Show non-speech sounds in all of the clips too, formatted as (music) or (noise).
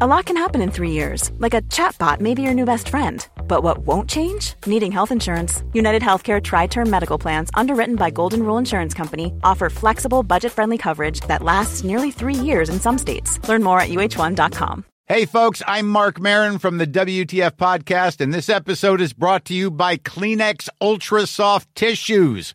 A lot can happen in three years, like a chatbot may be your new best friend. But what won't change? Needing health insurance. United Healthcare Tri Term Medical Plans, underwritten by Golden Rule Insurance Company, offer flexible, budget friendly coverage that lasts nearly three years in some states. Learn more at uh1.com. Hey, folks, I'm Mark Marin from the WTF Podcast, and this episode is brought to you by Kleenex Ultra Soft Tissues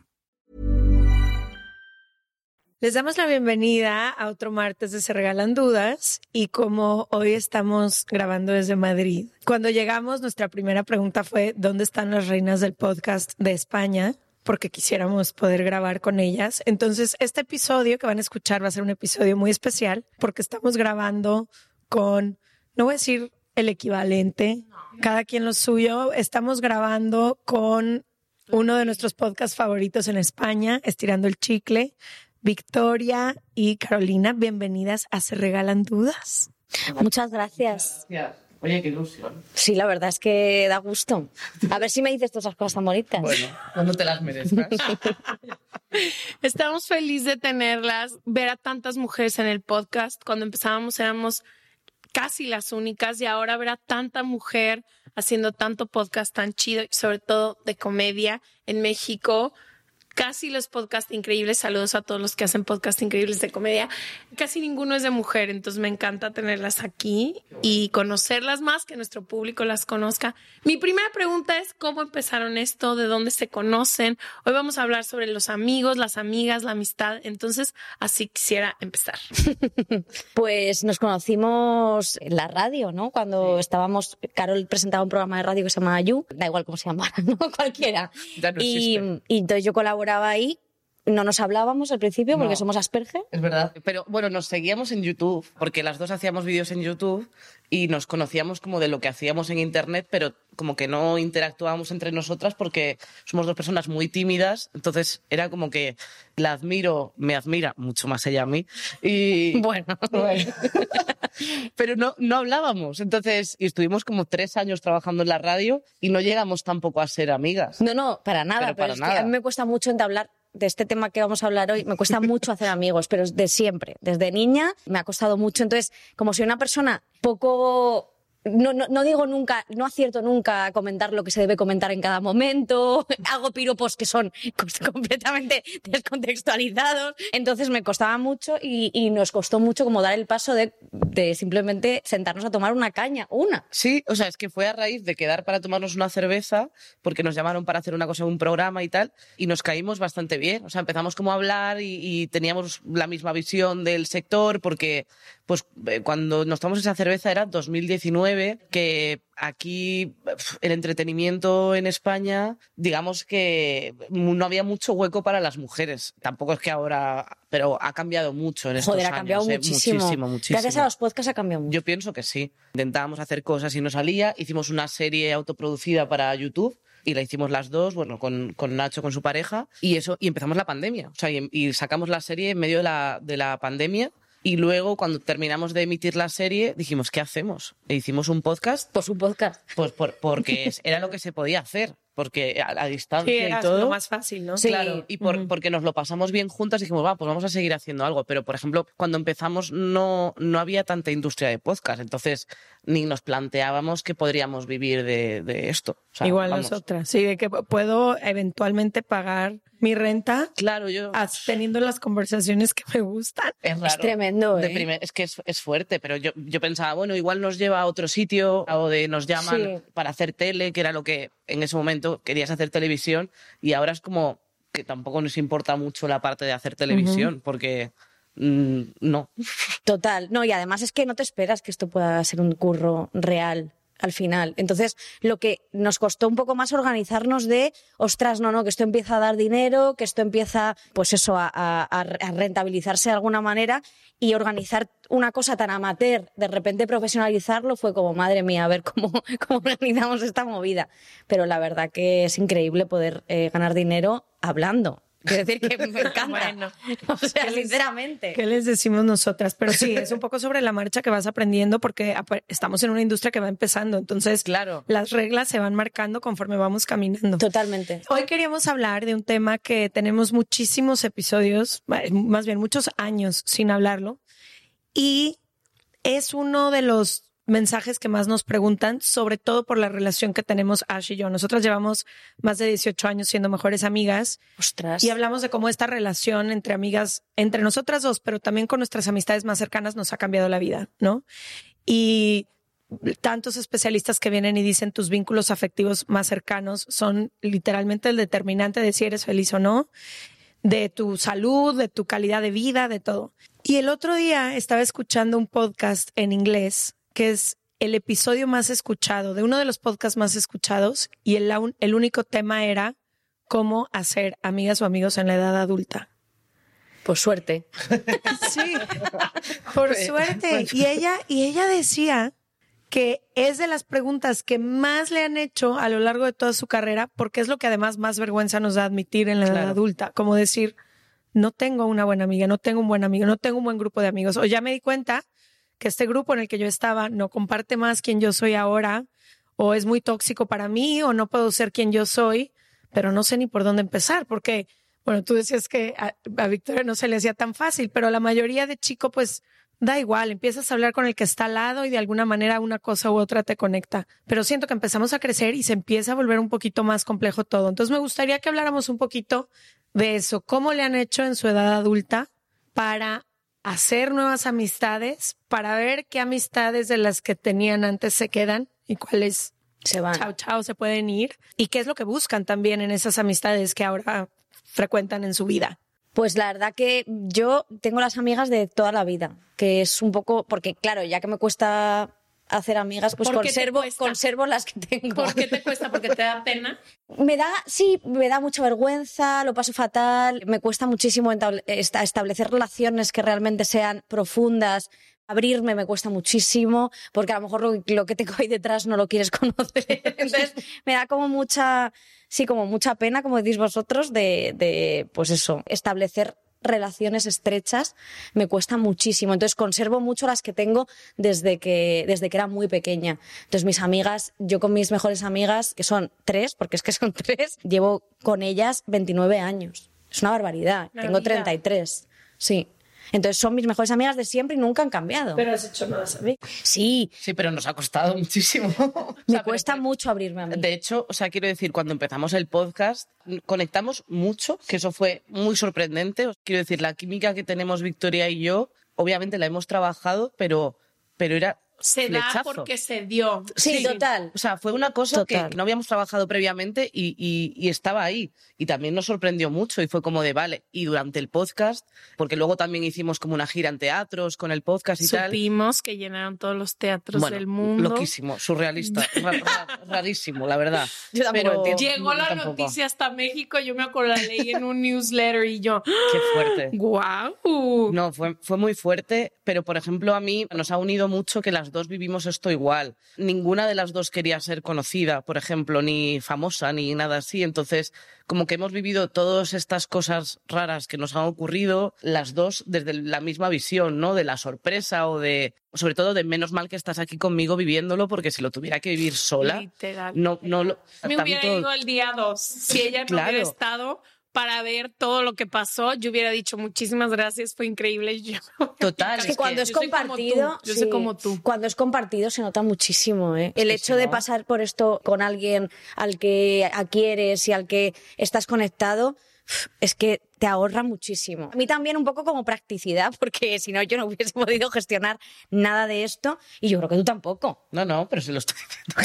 Les damos la bienvenida a otro martes de Se Regalan Dudas y como hoy estamos grabando desde Madrid, cuando llegamos nuestra primera pregunta fue ¿dónde están las reinas del podcast de España? porque quisiéramos poder grabar con ellas. Entonces, este episodio que van a escuchar va a ser un episodio muy especial porque estamos grabando con, no voy a decir el equivalente, cada quien lo suyo, estamos grabando con uno de nuestros podcasts favoritos en España, Estirando el Chicle, Victoria y Carolina, bienvenidas a Se Regalan Dudas. Muchas gracias. Oye, qué ilusión. Sí, la verdad es que da gusto. A ver si me dices todas esas cosas tan bonitas. Bueno, no te las merezcas. (laughs) Estamos felices de tenerlas, ver a tantas mujeres en el podcast. Cuando empezábamos éramos casi las únicas y ahora ver a tanta mujer haciendo tanto podcast tan chido y sobre todo de comedia en México casi los podcasts increíbles, saludos a todos los que hacen podcasts increíbles de comedia, casi ninguno es de mujer, entonces me encanta tenerlas aquí y conocerlas más, que nuestro público las conozca. Mi primera pregunta es, ¿cómo empezaron esto? ¿De dónde se conocen? Hoy vamos a hablar sobre los amigos, las amigas, la amistad, entonces así quisiera empezar. (laughs) pues nos conocimos en la radio, ¿no? Cuando estábamos, Carol presentaba un programa de radio que se llama You, da igual cómo se llamara, (laughs) ¿no? Cualquiera. y, y entonces yo colaboré ahí. No nos hablábamos al principio porque somos Asperger. Es verdad. Pero bueno, nos seguíamos en YouTube, porque las dos hacíamos vídeos en YouTube y nos conocíamos como de lo que hacíamos en Internet, pero como que no interactuábamos entre nosotras porque somos dos personas muy tímidas. Entonces era como que la admiro, me admira mucho más ella a mí. Y (laughs) bueno, (laughs) pero no, no hablábamos. Entonces, y estuvimos como tres años trabajando en la radio y no llegamos tampoco a ser amigas. No, no, para nada. Pero, para a mí me cuesta mucho entablar de este tema que vamos a hablar hoy, me cuesta mucho hacer amigos, pero de siempre, desde niña me ha costado mucho. Entonces, como soy una persona poco no, no, no, digo nunca, no acierto nunca a comentar lo que se debe comentar en cada momento, (laughs) hago piropos que son (laughs) completamente descontextualizados, entonces me costaba mucho y, y nos costó mucho como dar el paso de, de, simplemente sentarnos a tomar una caña, una. Sí, o sea, es que fue a raíz de quedar para tomarnos una cerveza, porque nos llamaron para hacer una cosa un programa y tal, y nos caímos bastante bien, o sea, empezamos como a hablar y, y teníamos la misma visión del sector, porque pues eh, cuando nos tomamos esa cerveza era 2019, que aquí el entretenimiento en España, digamos que no había mucho hueco para las mujeres. Tampoco es que ahora, pero ha cambiado mucho en estos Joder, ha cambiado ¿eh? muchísimo. muchísimo. muchísimo, Gracias a los podcasts ha cambiado mucho. Yo pienso que sí. Intentábamos hacer cosas y no salía. Hicimos una serie autoproducida para YouTube y la hicimos las dos, bueno, con, con, Nacho, con su pareja, y eso, y empezamos la pandemia. O sea, y, y sacamos la serie en medio de la, de la pandemia y luego, cuando terminamos de emitir la serie, dijimos, ¿qué hacemos? E hicimos un podcast. Pues un podcast. Pues por, porque (laughs) era lo que se podía hacer. Porque a, distancia sí, y era todo. lo más fácil, ¿no? Sí, claro, y por, porque nos lo pasamos bien juntas y dijimos, va, pues vamos a seguir haciendo algo. Pero, por ejemplo, cuando empezamos no, no había tanta industria de podcast, entonces ni nos planteábamos que podríamos vivir de, de esto. O sea, Igual vamos. nosotras, sí, de que puedo eventualmente pagar mi renta Claro, yo... teniendo las conversaciones que me gustan. Es, raro. Es tremendo, De ¿eh? primer- es que es, es fuerte, pero yo, yo pensaba, bueno, igual nos lleva a otro sitio o de nos llaman Sí. para hacer tele, que era lo que en ese momento querías hacer televisión, y ahora es como que tampoco nos importa mucho la parte de hacer televisión, porque mm, no. Total. No, y además es que no te esperas que esto pueda ser un curro real al final. Entonces, lo que nos costó un poco más organizarnos de, ostras, no, no, que esto empieza a dar dinero, que esto empieza, pues eso, a, a- a rentabilizarse de alguna manera y organizar una cosa tan amateur, de repente profesionalizarlo, fue como, madre mía, a ver cómo, (laughs) cómo organizamos esta movida. Pero la verdad que es increíble poder eh, ganar dinero hablando. Quiero decir que me (laughs) encanta. Bueno, o sea, ¿qué les- sinceramente. ¿Qué les decimos nosotras? Pero sí, es un poco sobre la marcha que vas aprendiendo porque estamos en una industria que va empezando. Entonces, Claro. las reglas se van marcando conforme vamos caminando. Totalmente. Hoy queríamos hablar de un tema que tenemos muchísimos episodios, más bien muchos años sin hablarlo, y es uno de los mensajes que más nos preguntan, sobre todo por la relación que tenemos Ash y yo. Nosotras llevamos más de 18 años siendo mejores amigas Ostras. y hablamos de cómo esta relación entre amigas, entre nosotras dos, pero también con nuestras amistades más cercanas nos ha cambiado la vida, ¿no? Y tantos especialistas que vienen y dicen tus vínculos afectivos más cercanos son literalmente el determinante de si eres feliz o no, de tu salud, de tu calidad de vida, de todo. Y el otro día estaba escuchando un podcast en inglés que es el episodio más escuchado, de uno de los podcasts más escuchados, y el, el único tema era cómo hacer amigas o amigos en la edad adulta. Por suerte. (laughs) Sí, por suerte. Y ella, y ella decía que es de las preguntas que más le han hecho a lo largo de toda su carrera, porque es lo que además más vergüenza nos da admitir en la edad adulta, como decir, no tengo una buena amiga, no tengo un buen amigo, no tengo un buen grupo de amigos, o ya me di cuenta que este grupo en el que yo estaba no comparte más quien yo soy ahora, o es muy tóxico para mí, o no puedo ser quien yo soy, pero no sé ni por dónde empezar, porque, bueno, tú decías que a, a Victoria no se le hacía tan fácil, pero la mayoría de chico, pues, da igual, empiezas a hablar con el que está al lado y de alguna manera una cosa u otra te conecta. Pero siento que empezamos a crecer y se empieza a volver un poquito más complejo todo. Entonces me gustaría que habláramos un poquito de eso, cómo le han hecho en su edad adulta para hacer nuevas amistades, para ver qué amistades de las que tenían antes se quedan y cuáles Se van. chao chao se pueden ir y qué es lo que buscan también en esas amistades que ahora frecuentan en su vida. Pues la verdad que yo tengo las amigas de toda la vida, que es un poco, porque claro, ya que me cuesta hacer amigas, pues ¿Por qué te conservo, conservo las que tengo. ¿Por qué te (laughs) cuesta? ¿Porque te da pena? Me da, sí, me da mucha vergüenza, lo paso fatal, me cuesta muchísimo establecer relaciones que realmente sean profundas. Abrirme me cuesta muchísimo, porque a lo mejor lo, lo que tengo ahí detrás no lo quieres (laughs) conocer. Entonces, me da como mucha, sí, como mucha pena, como decís vosotros, de, de pues eso, establecer relaciones estrechas me cuesta muchísimo. Entonces conservo mucho las que tengo desde que, desde que era muy pequeña. Entonces mis amigas, yo con mis mejores amigas, que son tres, porque es que son (laughs) tres, llevo con ellas 29 años. Es una barbaridad. La tengo vida. 33. Sí. Entonces son mis mejores amigas de siempre y nunca han cambiado. has hecho nuevas amigas. sí, Sí, pero nos ha costado (laughs) muchísimo. O me sea, pero cuesta mucho abrirme a mí. De hecho, o sea, quiero decir, cuando empezamos el podcast, conectamos mucho, que eso fue muy sorprendente. Quiero decir, la química que tenemos Victoria y yo, obviamente la hemos trabajado, pero, pero era Se da porque se dio. sí, total. O sea, fue una cosa Total. que no habíamos trabajado previamente y, y- y estaba ahí. Y también nos sorprendió mucho y fue como de, vale, y durante el podcast, porque luego también hicimos como una gira en teatros con el podcast y tal. Supimos que llenaron todos los teatros Bueno, del mundo. loquísimo, surrealista, (laughs) ra- ra- rarísimo, la verdad. Yo Pero. Llegó la tampoco. noticia hasta México, yo me acuerdo, la leí en un newsletter y yo, Qué fuerte. (gasps) ¡guau! No, fue, fue muy fuerte, pero por ejemplo a mí nos ha unido mucho que las las dos vivimos esto igual. Ninguna de las dos quería ser conocida, por ejemplo, ni famosa, ni nada así. Entonces, como que hemos vivido todas estas cosas raras que nos han ocurrido, las dos desde la misma visión, ¿no? De la sorpresa o de, sobre todo de menos mal que estás aquí conmigo viviéndolo, porque si lo tuviera que vivir sola, no, no lo. Me hubiera ido el día dos. Si ella no hubiera estado, para ver todo lo que pasó, yo hubiera dicho muchísimas gracias, fue increíble. (laughs) Yo, Total. Es que cuando es compartido, yo sé como tú. Cuando es compartido se nota muchísimo, ¿eh? El hecho de pasar por esto con alguien al que quieres y al que estás conectado, es que te ahorra muchísimo. A mí también un poco como practicidad, (laughs) porque si no yo no hubiese podido gestionar nada de esto y yo creo que tú tampoco. No, no, pero se lo estoy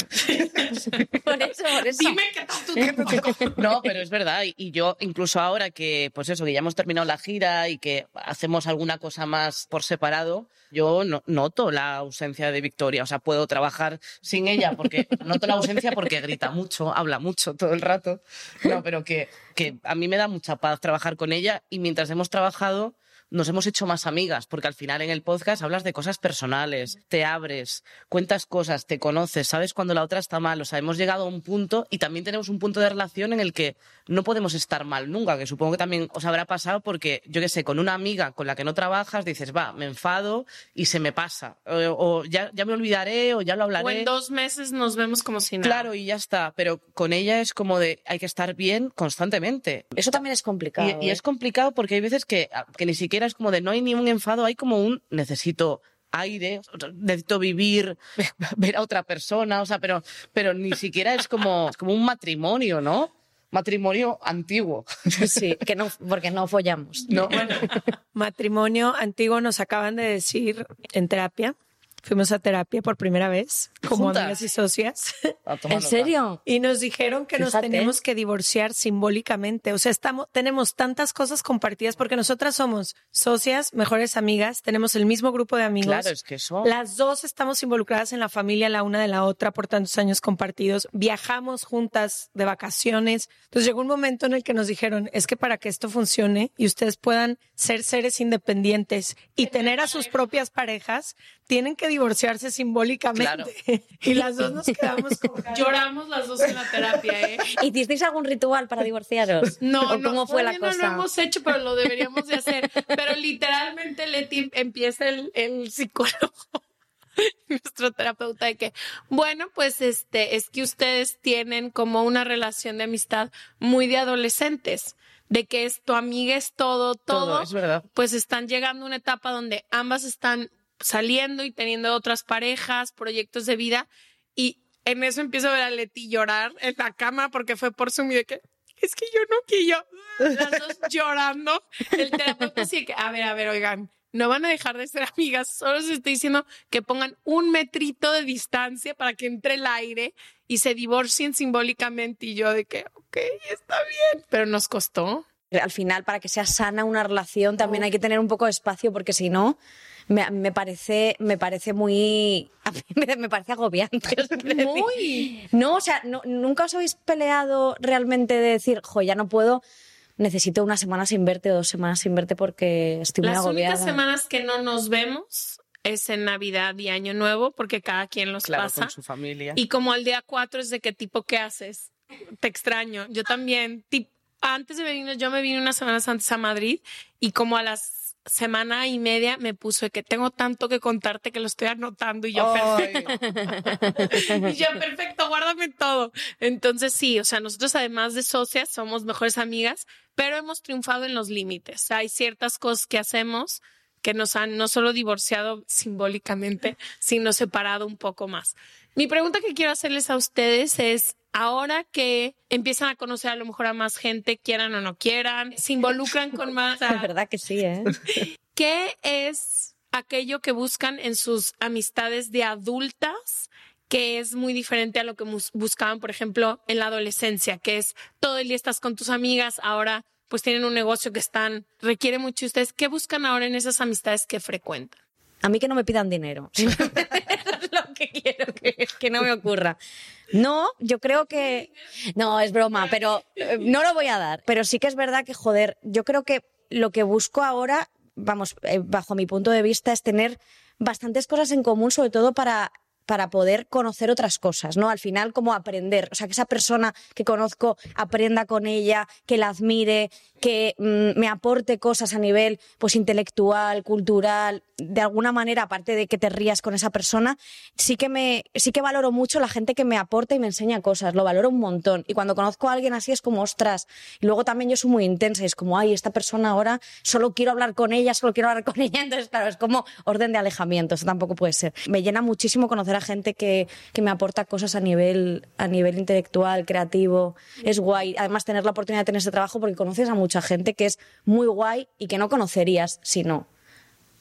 diciendo. (laughs) por eso, por eso. Dime que tú (laughs) No, pero es verdad. Y yo incluso ahora que, pues eso, que ya hemos terminado la gira y que hacemos alguna cosa más por separado, yo no, noto la ausencia de Victoria. O sea, puedo trabajar sin ella porque noto la ausencia porque grita mucho, habla mucho todo el rato. No, pero que, que a mí me da mucha paz trabajar con ella y mientras hemos trabajado nos hemos hecho más amigas, porque al final en el podcast hablas de cosas personales, te abres, cuentas cosas, te conoces, sabes cuando la otra está mal. O sea, hemos llegado a un punto y también tenemos un punto de relación en el que no podemos estar mal nunca, que supongo que también os habrá pasado porque, yo qué sé, con una amiga con la que no trabajas dices, va, me enfado y se me pasa. O, ya, ya, me olvidaré o ya lo hablaré. O en dos meses nos vemos como si nada. Claro, y ya está. Pero con ella es como de, hay que estar bien constantemente. Eso también es complicado. Y, y es ¿eh? complicado porque hay veces que, que ni siquiera es como de no hay ni un enfado, hay como un necesito aire, necesito vivir, (laughs) ver a otra persona, o sea, pero, pero ni siquiera es como, como un matrimonio, ¿no? Matrimonio antiguo. (laughs) Sí, que no, porque no follamos. No, bueno. Matrimonio antiguo nos acaban de decir en terapia Fuimos a terapia por primera vez, como amigas y socias. (laughs) ¿En serio? Y nos dijeron que nos tenemos que divorciar simbólicamente. O sea, estamos, tenemos tantas cosas compartidas porque nosotras somos socias, mejores amigas, tenemos el mismo grupo de amigos. Claro, es que eso. Las dos estamos involucradas en la familia la una de la otra por tantos años compartidos. Viajamos juntas de vacaciones. Entonces llegó un momento en el que nos dijeron, es que para que esto funcione y ustedes puedan ser seres independientes y tener a sus propias parejas, tienen que divorciarse simbólicamente. (laughs) Y las dos nos quedamos como... (laughs) Lloramos las dos en la terapia, ¿eh? ¿Hicisteis algún ritual para divorciaros? (laughs) No, ¿O ¿Cómo fue la cosa? No lo hemos hecho, pero lo deberíamos de hacer. Pero literalmente Leti empieza el, el psicólogo nuestro terapeuta de que, bueno, pues este, es que ustedes tienen como una relación de amistad muy de adolescentes, de que es tu amiga es todo, todo, todo es verdad. pues están llegando a una etapa donde ambas están saliendo y teniendo otras parejas, proyectos de vida. Y en eso empiezo a ver a Leti llorar en la cama porque fue por su de que es que yo no quiero. Las dos (laughs) llorando. El terapeuta así que, a ver, a ver, oigan, no van a dejar de ser amigas. Solo les estoy diciendo que pongan un metrito de distancia para que entre el aire y se divorcien simbólicamente. Y yo de que, ok, está bien. Pero nos costó. Al final, para que sea sana una relación, también hay que tener un poco de espacio porque si no, me, parece, me parece muy, me, parece agobiante. Muy. No, o sea, nunca os habéis peleado realmente de decir, jo, ya no puedo, necesito una semana sin verte o dos semanas sin verte porque estoy muy agobiada. Las únicas semanas que no nos vemos es en Navidad y Año Nuevo porque cada quien los claro, pasa. Con su familia. Y como al día cuatro es de qué tipo, ¿qué haces? Te extraño. Yo también. Antes de venir, yo me vine unas semanas antes a Madrid y como a las semana y media me puso que tengo tanto que contarte que lo estoy anotando y yo perfecto. (laughs) y yo perfecto, guárdame todo. Entonces sí, o sea, nosotros además de socias somos mejores amigas, pero hemos triunfado en los límites. Hay ciertas cosas que hacemos que nos han no solo divorciado simbólicamente, sino separado un poco más. Mi pregunta que quiero hacerles a ustedes es, ahora que empiezan a conocer a lo mejor a más gente, quieran o no quieran, se involucran con más... (laughs) La verdad que sí, ¿eh? (laughs) ¿Qué es aquello que buscan en sus amistades de adultas que es muy diferente a lo que buscaban, por ejemplo, en la adolescencia, que es todo el día estás con tus amigas, ahora pues tienen un negocio que están, requiere mucho. ¿Ustedes qué buscan ahora en esas amistades que frecuentan? A mí que no me pidan dinero. (laughs) que quiero que, no me ocurra. No, yo creo que... No, es broma, pero eh, no lo voy a dar. Pero sí que es verdad que, joder, yo creo que lo que busco ahora, vamos, eh, bajo mi punto de vista, es tener bastantes cosas en común, sobre todo para para poder conocer otras cosas, ¿no? Al final, como aprender, o sea, que esa persona que conozco aprenda con ella, que la admire, que mm, me aporte cosas a nivel pues intelectual, cultural, de alguna manera, aparte de que te rías con esa persona, sí que me, sí que valoro mucho la gente que me aporta y me enseña cosas, lo valoro un montón. Y cuando conozco a alguien así es como, ostras, y luego también yo soy muy intensa y es como, ay, esta persona ahora solo quiero hablar con ella, solo quiero hablar con ella, (laughs) entonces claro, es como orden de alejamiento, eso tampoco puede ser. Me llena muchísimo conocer gente que, que, me aporta cosas a nivel, a nivel intelectual, creativo. Es guay. Además, tener la oportunidad de tener ese trabajo porque conoces a mucha gente que es muy guay y que no conocerías si no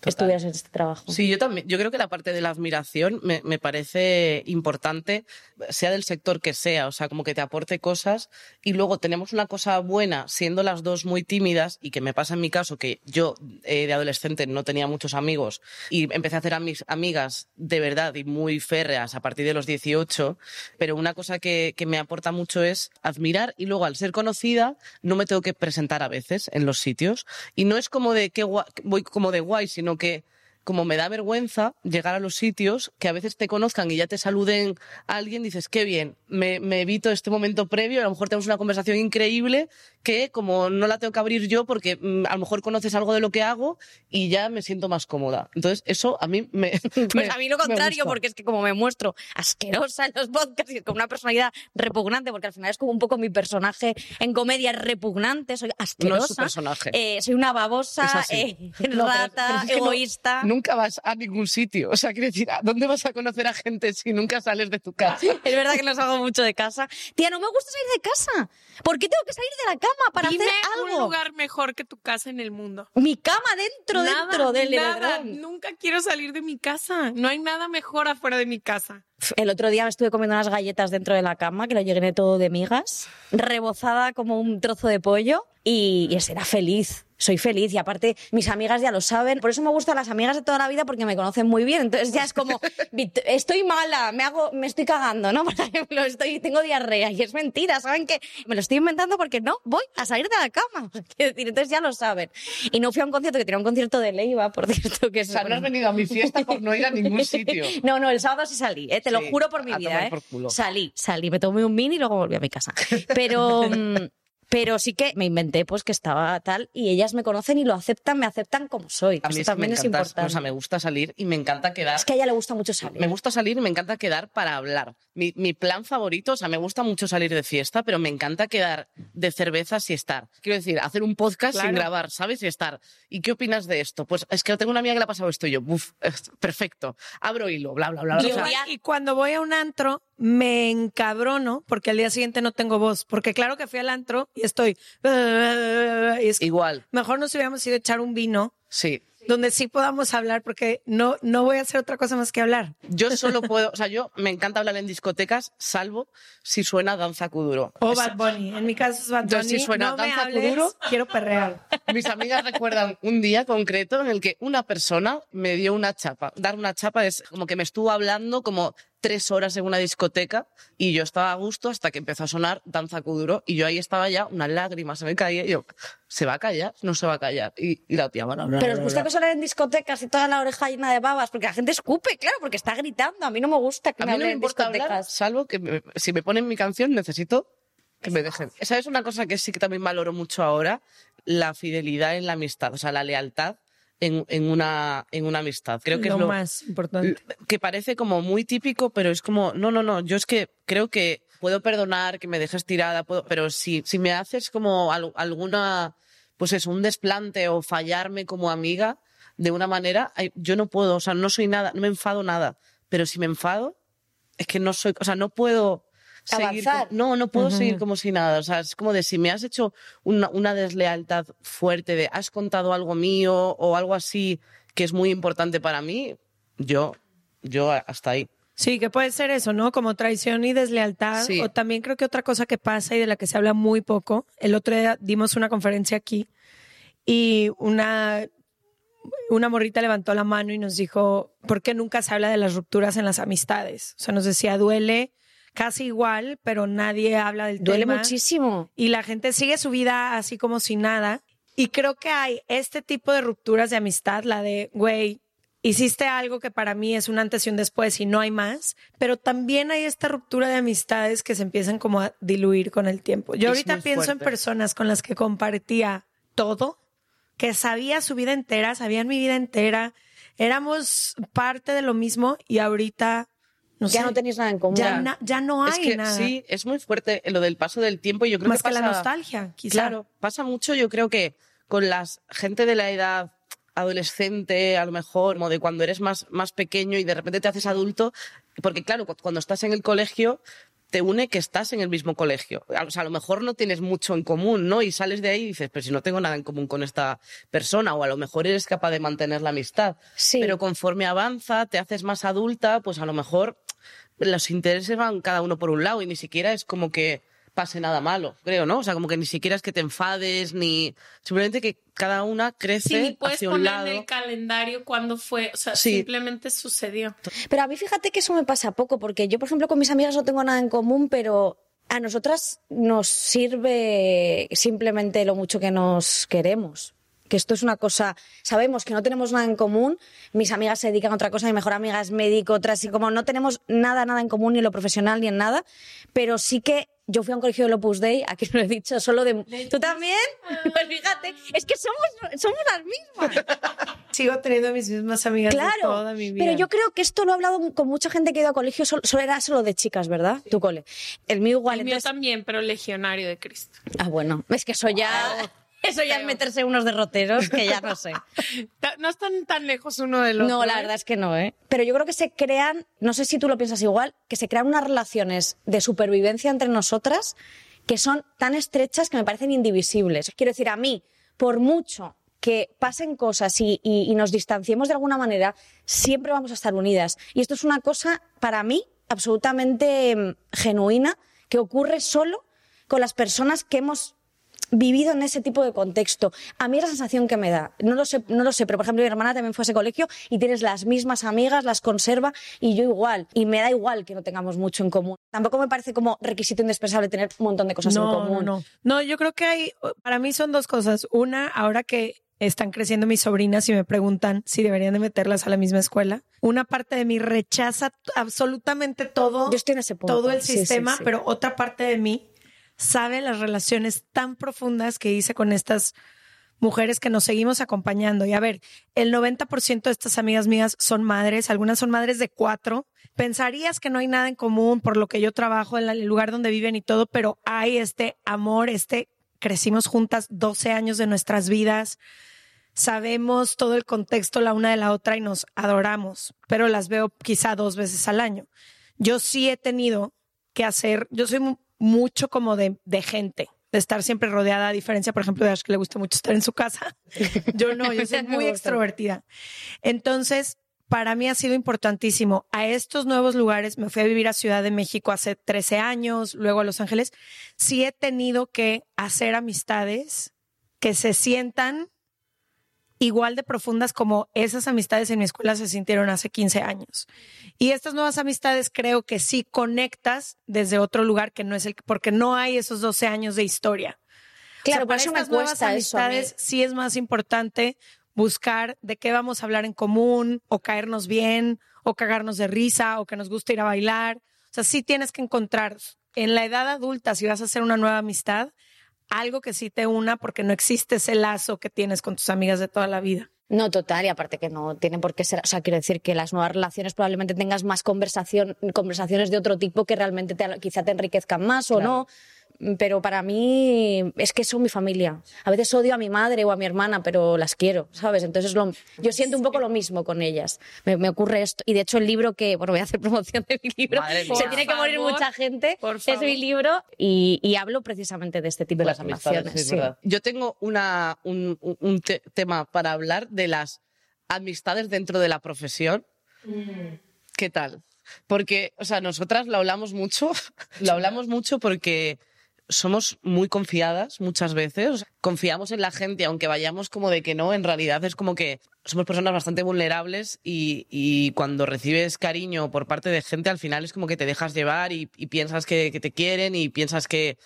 estuvieras en este trabajo. Sí, yo también. Yo creo que la parte de la admiración me, me, parece importante, sea del sector que sea, o sea, como que te aporte cosas. Y luego tenemos una cosa buena, siendo las dos muy tímidas, y que me pasa en mi caso, que yo eh, de adolescente no tenía muchos amigos y empecé a hacer amigas de verdad y muy férreas a partir de los 18. Pero una cosa que, que me aporta mucho es admirar y luego al ser conocida no me tengo que presentar a veces en los sitios. Y no es como de que voy como de guay, sino que como me da vergüenza llegar a los sitios, que a veces te conozcan y ya te saluden a alguien, dices, qué bien, me, evito este momento previo, a lo mejor tenemos una conversación increíble que como no la tengo que abrir yo porque mm, a lo mejor conoces algo de lo que hago y ya me siento más cómoda. Entonces, eso a mí me... (laughs) Pues a mí lo contrario, porque es que como me muestro asquerosa en los podcasts y con una personalidad repugnante, porque al final es como un poco mi personaje en comedia repugnante, soy asquerosa. No es su personaje. Eh, soy una babosa, eh, (laughs) rata, egoísta nunca vas a ningún sitio. O sea, quiero decir, ¿dónde vas a conocer a gente si nunca sales de tu casa? (laughs) es verdad que no salgo mucho de casa. Tía, no me gusta salir de casa. ¿Por qué tengo que salir de la cama para hacer algo? un lugar mejor que tu casa en el mundo. Mi cama dentro, dentro del nada. Nunca quiero salir de mi casa. No hay nada mejor afuera de mi casa. El otro día me estuve comiendo unas galletas dentro de la cama, que lo llené todo de migas, rebozada como un trozo de pollo, y, y era feliz soy feliz y aparte mis amigas ya lo saben. Por eso me gustan las amigas de toda la vida porque me conocen muy bien. Entonces ya es como, (laughs) estoy mala, me hago, me estoy cagando, ¿no? (laughs) Por ejemplo, estoy, tengo diarrea y es mentira, ¿saben que Me lo estoy inventando porque no voy a salir de la cama. (laughs) entonces ya lo saben. Y no fui a un concierto, que tenía un concierto de Leiva, por cierto, que O sea, no has venido a mi fiesta por no ir a ningún sitio. no, no, el sábado sí salí, ¿eh? te lo juro por mi vida, ¿eh? Salí, salí, me tomé un mini y luego volví a mi casa. Pero... Pero sí que me inventé pues que estaba tal y ellas me conocen y lo aceptan, me aceptan como soy. A mí también es importante. O sea, me gusta salir y me encanta quedar. Es que a ella le gusta mucho salir. Me gusta salir y me encanta quedar para hablar. Mi, mi plan favorito, o sea, me gusta mucho salir de fiesta, pero me encanta quedar de cervezas y estar. Quiero decir, hacer un podcast sin grabar, ¿sabes? Y estar. ¿Y qué opinas de esto? Pues es que tengo una amiga que le ha pasado esto y yo, uf, (laughs) perfecto. Abro hilo, bla, bla, bla. bla. y cuando voy a un antro, me encabrono porque al día siguiente no tengo voz. Porque claro que fui al antro y estoy. (laughs) Igual. Mejor nos hubiéramos ido a echar un vino. Sí donde sí podamos hablar, porque no, no voy a hacer otra cosa más que hablar. Yo (laughs) solo puedo, o sea, yo me encanta hablar en discotecas, salvo si suena danza kuduro. O Bad Bunny. En mi caso es Bad Bunny. Yo si suena danza kuduro, quiero perrear. Mis amigas recuerdan un día concreto en el que una persona me dio una chapa. Dar una chapa es como que me estuvo hablando como tres horas en una discoteca y yo estaba a gusto hasta que empezó a sonar Danza Kuduro y yo ahí estaba ya, una lágrima se me caía y yo, ¿se va a callar? No se va a callar. Y, la tía, bueno, Pero os gusta que sonar en discotecas y toda la oreja llena de babas, porque la gente escupe, claro, porque está gritando. A mí no me gusta que a me mí no me importa Hablar, salvo que si me ponen mi canción necesito que me dejen. Esa es una cosa que sí que también valoro mucho ahora, la fidelidad en la amistad, o sea, la lealtad en, en, una, en una amistad. Creo que lo es lo más importante. Que parece como muy típico, pero es como, no, no, no, yo es que creo que puedo perdonar que me dejes tirada, puedo, pero si, si me haces como alguna, pues es un desplante o fallarme como amiga de una manera, yo no puedo, o sea, no soy nada, no me enfado nada, pero si me enfado, es que no soy, o sea, no puedo no, no puedo seguir como si nada. O sea, es como de si me has hecho una, una deslealtad fuerte de has contado algo mío o algo así que es muy importante para mí, yo, yo hasta ahí. Sí, que puede ser eso, ¿no? Como traición y deslealtad. O también creo que otra cosa que pasa y de la que se habla muy poco. El otro día dimos una conferencia aquí y una, una morrita levantó la mano y nos dijo, ¿por qué nunca se habla de las rupturas en las amistades? O sea, nos decía, duele casi igual, pero nadie habla del Duele muchísimo. Y la gente sigue su vida así como sin nada. Y creo que hay este tipo de rupturas de amistad, la de, güey, hiciste algo que para mí es un antes y un después y no hay más, pero también hay esta ruptura de amistades que se empiezan como a diluir con el tiempo. Yo ahorita pienso en personas con las que compartía todo, que sabía su vida entera, sabían mi vida entera, éramos parte de lo mismo y ahorita ya no tenéis nada en común. Ya, no hay nada. Sí, es muy fuerte lo del paso del tiempo. Yo creo Más que, la nostalgia, quizá. Claro, pasa mucho. Yo creo que con la gente de la edad adolescente, a lo mejor, como de cuando eres más, más pequeño y de repente te haces adulto, porque claro, cuando estás en el colegio, te une que estás en el mismo colegio. O sea, a lo mejor no tienes mucho en común, ¿no? Y sales de ahí y dices, pero si no tengo nada en común con esta persona, o a lo mejor eres capaz de mantener la amistad. Sí. Pero conforme avanza, te haces más adulta, pues a lo mejor los intereses van cada uno por un lado y ni siquiera es como que pase nada malo, creo, ¿no? O sea, como que ni siquiera es que te enfades, ni simplemente que cada una crece sí, puedes hacia un poner lado. en el calendario cuándo fue, o sea, simplemente sucedió. Pero a mí fíjate que eso me pasa poco, porque yo, por ejemplo, con mis amigas no tengo nada en común, pero a nosotras nos sirve simplemente lo mucho que nos queremos que esto es una cosa, sabemos que no tenemos nada en común, mis amigas se dedican a otra cosa, mi mejor amiga es médico, otra así como no tenemos nada, nada en común ni en lo profesional ni en nada, pero sí que yo fui a un colegio de Opus Dei, aquí lo he dicho, solo de... ¿Tú también? (laughs) Pues fíjate, es que somos, somos las mismas. (laughs) Sigo teniendo mis mismas amigas claro, de toda mi vida. pero yo creo que esto lo he hablado con mucha gente que ha ido a colegio, solo, era solo de chicas, ¿verdad? Tu cole. El mío igual. El mío también, pero legionario de Cristo. Ah, bueno, es que eso ya... Eso ya es meterse unos derroteros que ya no sé. (laughs) no están tan lejos uno del otro. No, la ¿eh? verdad es que no, ¿eh? Pero yo creo que se crean, no sé si tú lo piensas igual, que se crean unas relaciones de supervivencia entre nosotras que son tan estrechas que me parecen indivisibles. Quiero decir, a mí, por mucho que pasen cosas y, y nos distanciemos de alguna manera, siempre vamos a estar unidas. Y esto es una cosa, para mí, absolutamente mm, genuina, que ocurre solo con las personas que hemos vivido en ese tipo de contexto. A mí es la sensación que me da. No lo sé, no lo sé, pero por ejemplo mi hermana también fue a ese colegio y tienes las mismas amigas, las conserva y yo igual. Y me da igual que no tengamos mucho en común. Tampoco me parece como requisito indispensable tener un montón de cosas en común. No, no. yo creo que hay, para mí son dos cosas. Una, ahora que están creciendo mis sobrinas y me preguntan si deberían de meterlas a la misma escuela. Una parte de mí rechaza absolutamente todo, yo estoy en ese punto. todo el sistema, pero otra parte de mí sabe las relaciones tan profundas que hice con estas mujeres que nos seguimos acompañando. Y a ver, el 90% de estas amigas mías son madres, algunas son madres de cuatro. Pensarías que no hay nada en común por lo que yo trabajo en el lugar donde viven y todo, pero hay este amor, este, crecimos juntas 12 años de nuestras vidas, sabemos todo el contexto la una de la otra y nos adoramos, pero las veo quizá dos veces al año. Yo sí he tenido que hacer, yo soy mucho como de, de gente, de estar siempre rodeada, a diferencia, por ejemplo, de Ash, que le gusta mucho estar en su casa. (laughs) yo no, yo soy (laughs) muy extrovertida. Entonces, para mí ha sido importantísimo. A estos nuevos lugares, me fui a vivir a Ciudad de México hace 13 años, luego a Los Ángeles, sí he tenido que hacer amistades que se sientan igual de profundas como esas amistades en mi escuela se sintieron hace 15 años. Y estas nuevas amistades creo que sí conectas desde otro lugar que no es el porque no hay esos 12 años de historia. Claro, o para estas nuevas amistades sí es más importante buscar de qué vamos a hablar en común o caernos bien o cagarnos de risa o que nos guste ir a bailar. O sea, sí tienes que encontrar en la edad adulta si vas a hacer una nueva amistad algo que sí te una porque no existe ese lazo que tienes con tus amigas de toda la vida. No, total, y aparte que no tienen por qué ser, o sea, quiero decir que las nuevas relaciones probablemente tengas más conversación, conversaciones de otro tipo que realmente te, quizá te enriquezcan más o no, pero para mí es que son mi familia. A veces odio a mi madre o a mi hermana, pero las quiero, ¿sabes? Entonces lo, yo siento un poco lo mismo con ellas. Me, ocurre esto. Y de hecho el libro que, bueno, voy a hacer promoción de mi libro, se tiene que morir mucha gente, es mi libro y, hablo precisamente de este tipo de, relaciones. Yo tengo una, un, tema para hablar de las amistades dentro de la profesión. Mm. ¿Qué tal? Porque, o sea, nosotras lo hablamos mucho, (laughs) lo hablamos mucho porque somos muy confiadas muchas veces. Confiamos en la gente, aunque vayamos como de que no, en realidad es como que somos personas bastante vulnerables y, cuando recibes cariño por parte de gente, al final es como que te dejas llevar y, piensas que, te quieren y piensas que,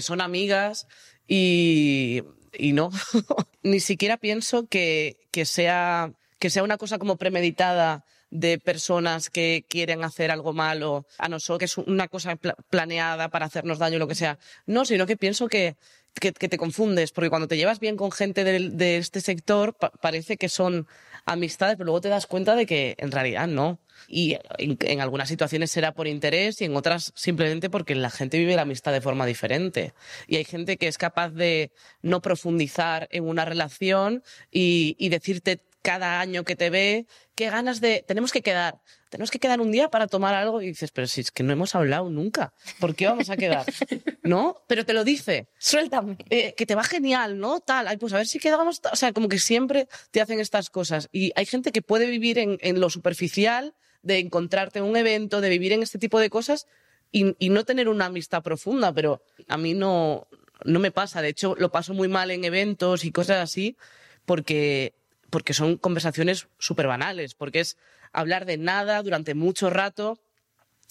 son amigas y, no. (laughs) Ni siquiera pienso que, que sea que sea una cosa como premeditada de personas que quieren hacer algo malo a nosotros, que es una cosa planeada para hacernos daño, lo que sea. No, sino que pienso que, que, te confundes, porque cuando te llevas bien con gente de, este sector, parece que son amistades, pero luego te das cuenta de que en realidad no. Y en, algunas situaciones será por interés y en otras simplemente porque la gente vive la amistad de forma diferente. Y hay gente que es capaz de no profundizar en una relación y, y decirte cada año que te ve, qué ganas de, tenemos que quedar, tenemos que quedar un día para tomar algo y dices, pero si es que no hemos hablado nunca, ¿por qué vamos a quedar? (laughs) ¿No? Pero te lo dice. Suéltame. Eh, que te va genial, ¿no? Tal, Ay, pues a ver si quedamos, o sea, como que siempre te hacen estas cosas. Y hay gente que puede vivir en, en lo superficial, de encontrarte en un evento, de vivir en este tipo de cosas y, y no tener una amistad profunda, pero a mí no, no me pasa. De hecho, lo paso muy mal en eventos y cosas así porque porque son conversaciones súper banales, porque es hablar de nada durante mucho rato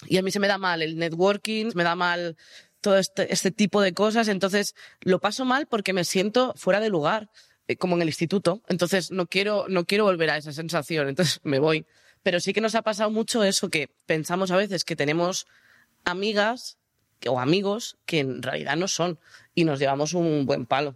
y a mí se me da mal el networking, me da mal todo este, este tipo de cosas, entonces lo paso mal porque me siento fuera de lugar, eh, como en el instituto, entonces no quiero, no quiero volver a esa sensación, entonces me voy. Pero sí que nos ha pasado mucho eso que pensamos a veces que tenemos amigas o amigos que en realidad no son y nos llevamos un buen palo.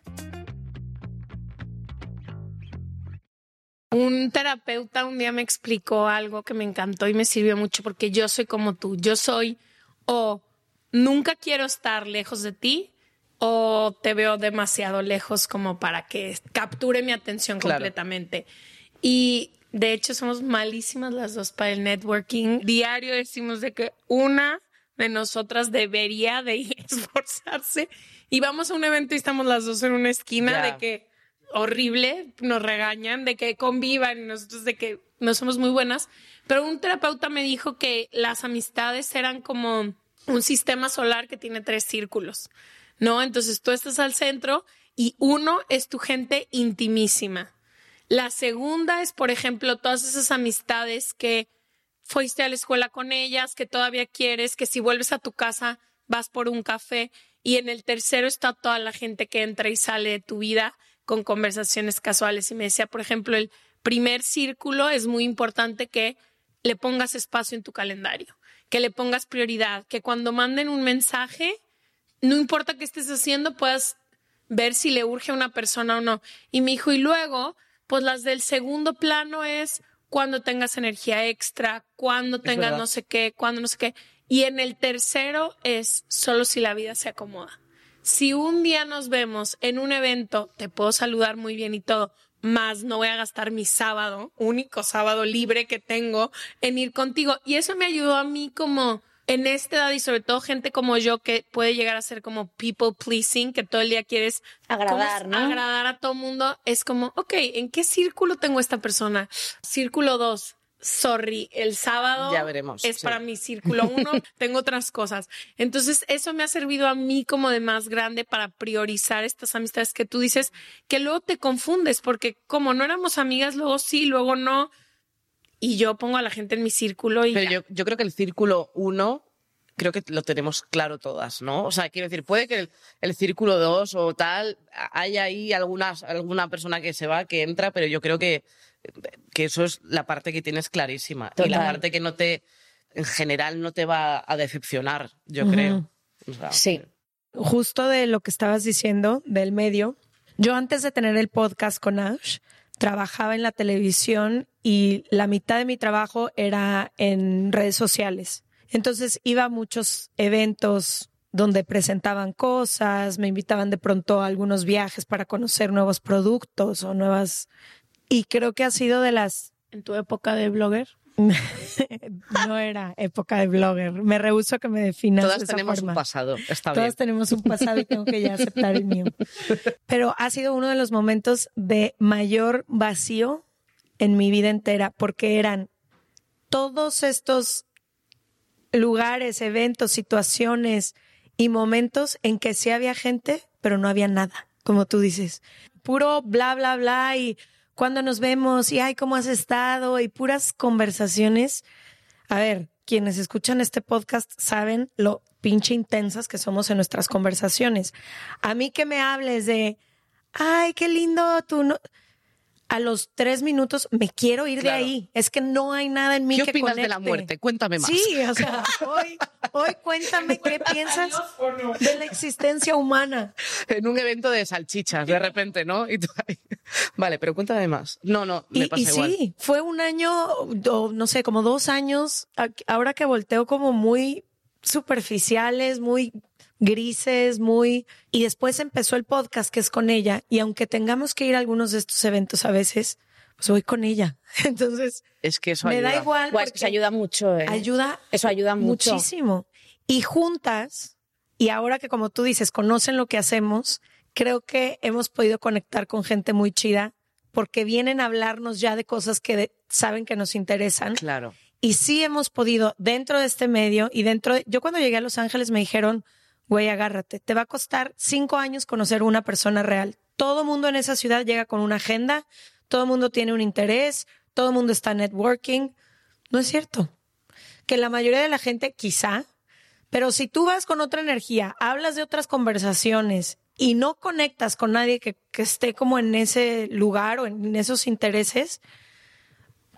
Un terapeuta un día me explicó algo que me encantó y me sirvió mucho porque yo soy como tú. Yo soy o nunca quiero estar lejos de ti o te veo demasiado lejos como para que capture mi atención completamente. Y de hecho somos malísimas las dos para el networking. Diario decimos de que una de nosotras debería de (laughs) esforzarse y vamos a un evento y estamos las dos en una esquina de que horrible, nos regañan de que convivan y nosotros de que no somos muy buenas, pero un terapeuta me dijo que las amistades eran como un sistema solar que tiene tres círculos, ¿no? Entonces tú estás al centro y uno es tu gente intimísima. La segunda es, por ejemplo, todas esas amistades que fuiste a la escuela con ellas, que todavía quieres, que si vuelves a tu casa vas por un café. Y en el tercero está toda la gente que entra y sale de tu vida con conversaciones casuales. Y me decía, por ejemplo, el primer círculo es muy importante que le pongas espacio en tu calendario, que le pongas prioridad, que cuando manden un mensaje, no importa qué estés haciendo, puedas ver si le urge a una persona o no. Y me dijo, y luego, pues las del segundo plano es cuando tengas energía extra, cuando tengas no sé qué, cuando no sé qué. Y en el tercero es solo si la vida se acomoda. Si un día nos vemos en un evento, te puedo saludar muy bien y todo, más no voy a gastar mi sábado, único sábado libre que tengo, en ir contigo. Y eso me ayudó a mí como en esta edad y sobre todo gente como yo que puede llegar a ser como people pleasing, que todo el día quieres agradar, ¿no? Agradar a todo mundo. Es como, ok, ¿en qué círculo tengo esta persona? Círculo dos sorry, el sábado ya veremos, es para mi círculo uno, (laughs) tengo otras cosas. Entonces, eso me ha servido a mí como de más grande para priorizar estas amistades que tú dices, que luego te confundes, porque como no éramos amigas, luego sí, luego no. Y yo pongo a la gente en mi círculo y. Pero yo, yo creo que el círculo uno creo que lo tenemos claro todas, ¿no? O sea, quiero decir, puede que el, círculo dos o tal, haya ahí algunas, alguna persona que se va, que entra, pero yo creo que que eso es la parte que tienes clarísima. Y la parte que no te, en general, no te va a decepcionar, yo creo. sí. Justo de lo que estabas diciendo, del medio, yo antes de tener el podcast con Ash, trabajaba en la televisión y la mitad de mi trabajo era en redes sociales. Entonces iba a muchos eventos donde presentaban cosas, me invitaban de pronto a algunos viajes para conocer nuevos productos o nuevas y creo que ha sido de las... ¿En tu época de blogger? (laughs) no era época de blogger. Me rehuso a que me definas. Todas tenemos un pasado. Está Todas tenemos un pasado y tengo que ya aceptar el mío. Pero ha sido uno de los momentos de mayor vacío en mi vida entera porque eran todos estos lugares, eventos, situaciones y momentos en que sí había gente, pero no había nada, como tú dices. Puro bla, bla, bla y cuando nos vemos y ay, ¿cómo has estado? Y puras conversaciones. A ver, quienes escuchan este podcast saben lo pinche intensas que somos en nuestras conversaciones. A mí que me hables de, ay, qué lindo tú no a los tres minutos me quiero ir de ahí. Es que no hay nada en mí ¿Qué que opinas de la muerte? Cuéntame más. Sí, o sea, (laughs) hoy, hoy cuéntame qué piensas de la existencia humana. En un evento de salchichas, de repente, ¿no? Y Vale, pero cuéntame más. No, no, me y, pasa y sí, fue un año, no sé, como dos años, ahora que volteo como muy superficiales, muy grises, muy... Y después empezó el podcast que es con ella y aunque tengamos que ir a algunos de estos eventos a veces, pues voy con ella. (laughs) Entonces, es que eso me da igual. Pues eso ayuda mucho. ¿eh? Ayuda. Eso ayuda mucho. muchísimo. Y juntas, y ahora que como tú dices, conocen lo que hacemos, creo que hemos podido conectar con gente muy chida porque vienen a hablarnos ya de cosas que saben que nos interesan. Claro. Y sí hemos podido, dentro de este medio y dentro de, yo cuando llegué a Los Ángeles me dijeron, güey, agárrate, te va a costar cinco años conocer una persona real. Todo mundo en esa ciudad llega con una agenda, todo mundo tiene un interés, todo mundo está networking. No es cierto. Que la mayoría de la gente quizá, pero si tú vas con otra energía, hablas de otras conversaciones y no conectas con nadie que, que esté como en ese lugar o en esos intereses,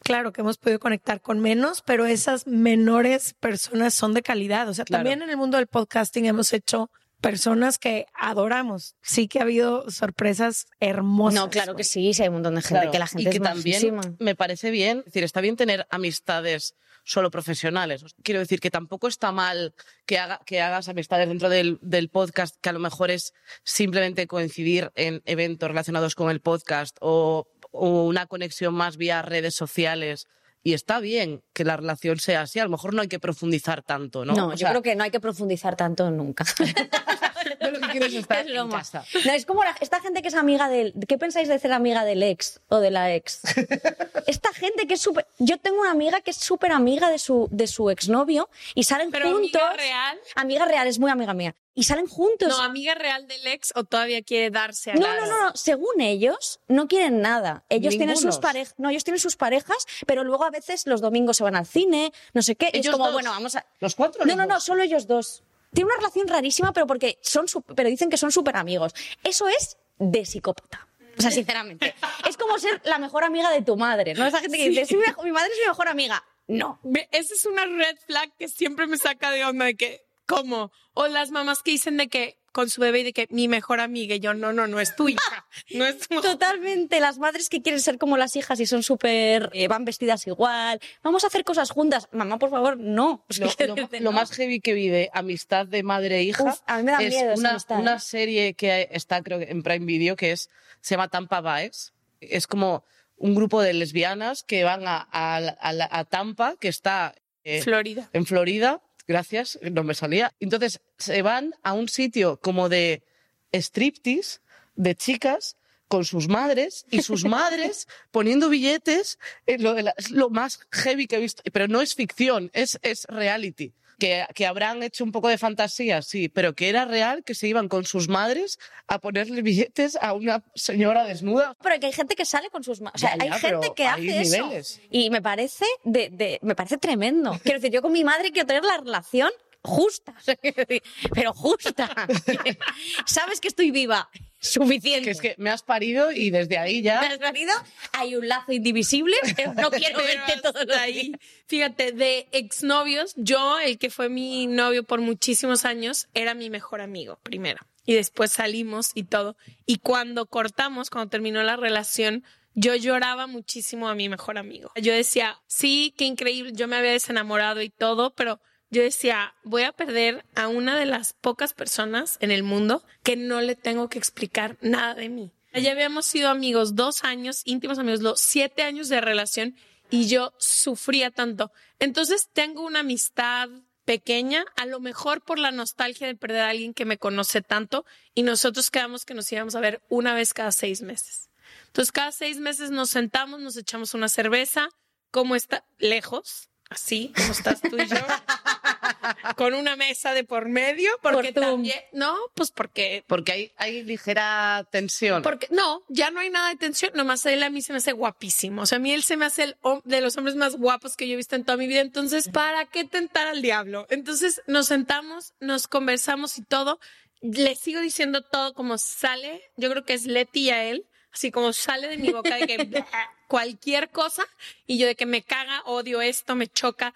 claro que hemos podido conectar con menos, pero esas menores personas son de calidad. O sea, también en el mundo del podcasting hemos hecho personas que adoramos. Sí que ha habido sorpresas hermosas. No, claro que sí, sí hay un montón de gente que la gente y que también me parece bien, es decir, está bien tener amistades solo profesionales. Quiero decir que tampoco está mal que, haga, que hagas amistades dentro del, del, podcast, que a lo mejor es simplemente coincidir en eventos relacionados con el podcast o o una conexión más vía redes sociales. Y está bien que la relación sea así. A lo mejor no hay que profundizar tanto, ¿no? No, yo creo que no hay que profundizar tanto nunca. (laughs) Tú lo que quieres (laughs) es estar Es en casa. No, es como la- esta gente que es amiga del... ¿Qué pensáis de ser amiga del ex o de la ex? (laughs) Esta gente que es súper... Yo tengo una amiga que es súper amiga de su, de su exnovio y salen Pero juntos... amiga real. Amiga real, es muy amiga mía. Y salen juntos. No, amiga real del ex o todavía quiere darse a No, la- no, no, no. Según ellos, no quieren nada. Ellos tienen sus parejas. No, ellos tienen sus parejas, pero luego a veces los domingos se van al cine, no sé qué. y es ¿Ellos como, dos? bueno, vamos a. ¿Los cuatro No, los no, no, solo ellos dos. Tienen una relación rarísima, pero porque son su- pero dicen que son súper amigos. Eso es de psicópata. O sea, sinceramente. (laughs) es como ser la mejor amiga de tu madre, ¿no? Esa gente que dice, "Sí, mi, mi madre es mi mejor amiga. No. Esa es una red flag que siempre me saca de onda de que, ¿cómo? O las mamás que dicen de que con su bebé y de que mi mejor amiga y yo, no, no, no es tu hija, (laughs) no es tu Totalmente, las madres que quieren ser como las hijas y son súper, eh, van vestidas igual, vamos a hacer cosas juntas. Mamá, por favor, no. (laughs) O sea, Lo, lo- decirte, lo no. más heavy que vi de amistad de madre e hija Uf, a mí me da es miedo una, amistad, una ¿eh? serie que está creo que en Prime Video que es se llama Tampa Baes. Es como un grupo de lesbianas que van a, a- a la- a Tampa, que está eh, Florida. en Florida. Gracias, no me salía. Entonces se van a un sitio como de striptease de chicas con sus madres y sus (laughs) madres poniendo billetes es lo, de la- es lo más heavy que he visto. Pero no es ficción, es, es reality. Que, que habrán hecho un poco de fantasía, sí, pero que era real que se iban con sus madres a ponerle billetes a una señora desnuda. Pero que hay gente que sale con sus manos. O sea, Ya, ya, hay gente que hay hace niveles. eso. Y me parece, de, de- me parece tremendo. Quiero decir, yo con mi madre quiero tener la relación justa. (laughs) Pero justa. (laughs) Sabes que estoy viva. Suficiente. Que es que me has parido y desde ahí ¿Me ya. has marido? Hay un lazo indivisible, (laughs) pero no quiero verte todos los ahí. días. Fíjate, de exnovios, yo, el que fue mi novio por muchísimos años, era mi mejor amigo, primero. Y después salimos y todo. Y cuando cortamos, cuando terminó la relación, yo lloraba muchísimo a mi mejor amigo. Yo decía, sí, qué increíble, yo me había desenamorado y todo, pero yo decía, voy a perder a una de las pocas personas en el mundo que no le tengo que explicar nada de mí. Ya habíamos sido amigos dos años, íntimos amigos, los siete años de relación y yo sufría tanto. Entonces tengo una amistad pequeña, a lo mejor por la nostalgia de perder a alguien que me conoce tanto y nosotros quedamos que nos íbamos a ver una vez cada seis meses. Entonces cada seis meses nos sentamos, nos echamos una cerveza, como está lejos, así como estás tú y yo, (laughs) con una mesa de por medio, porque Por también, no, pues porque Porque hay, hay ligera tensión. porque no, ya no hay nada de tensión, nomás él a mí se me hace guapísimo. O sea, a mí él se me hace el de los hombres más guapos que yo he visto en toda mi vida. Entonces, ¿para qué tentar al diablo? Entonces nos sentamos, nos conversamos y todo. Le sigo diciendo todo como sale. Yo creo que es Leti y a él, así como sale de mi boca de que (laughs) cualquier cosa y yo de que me caga, odio esto, me choca,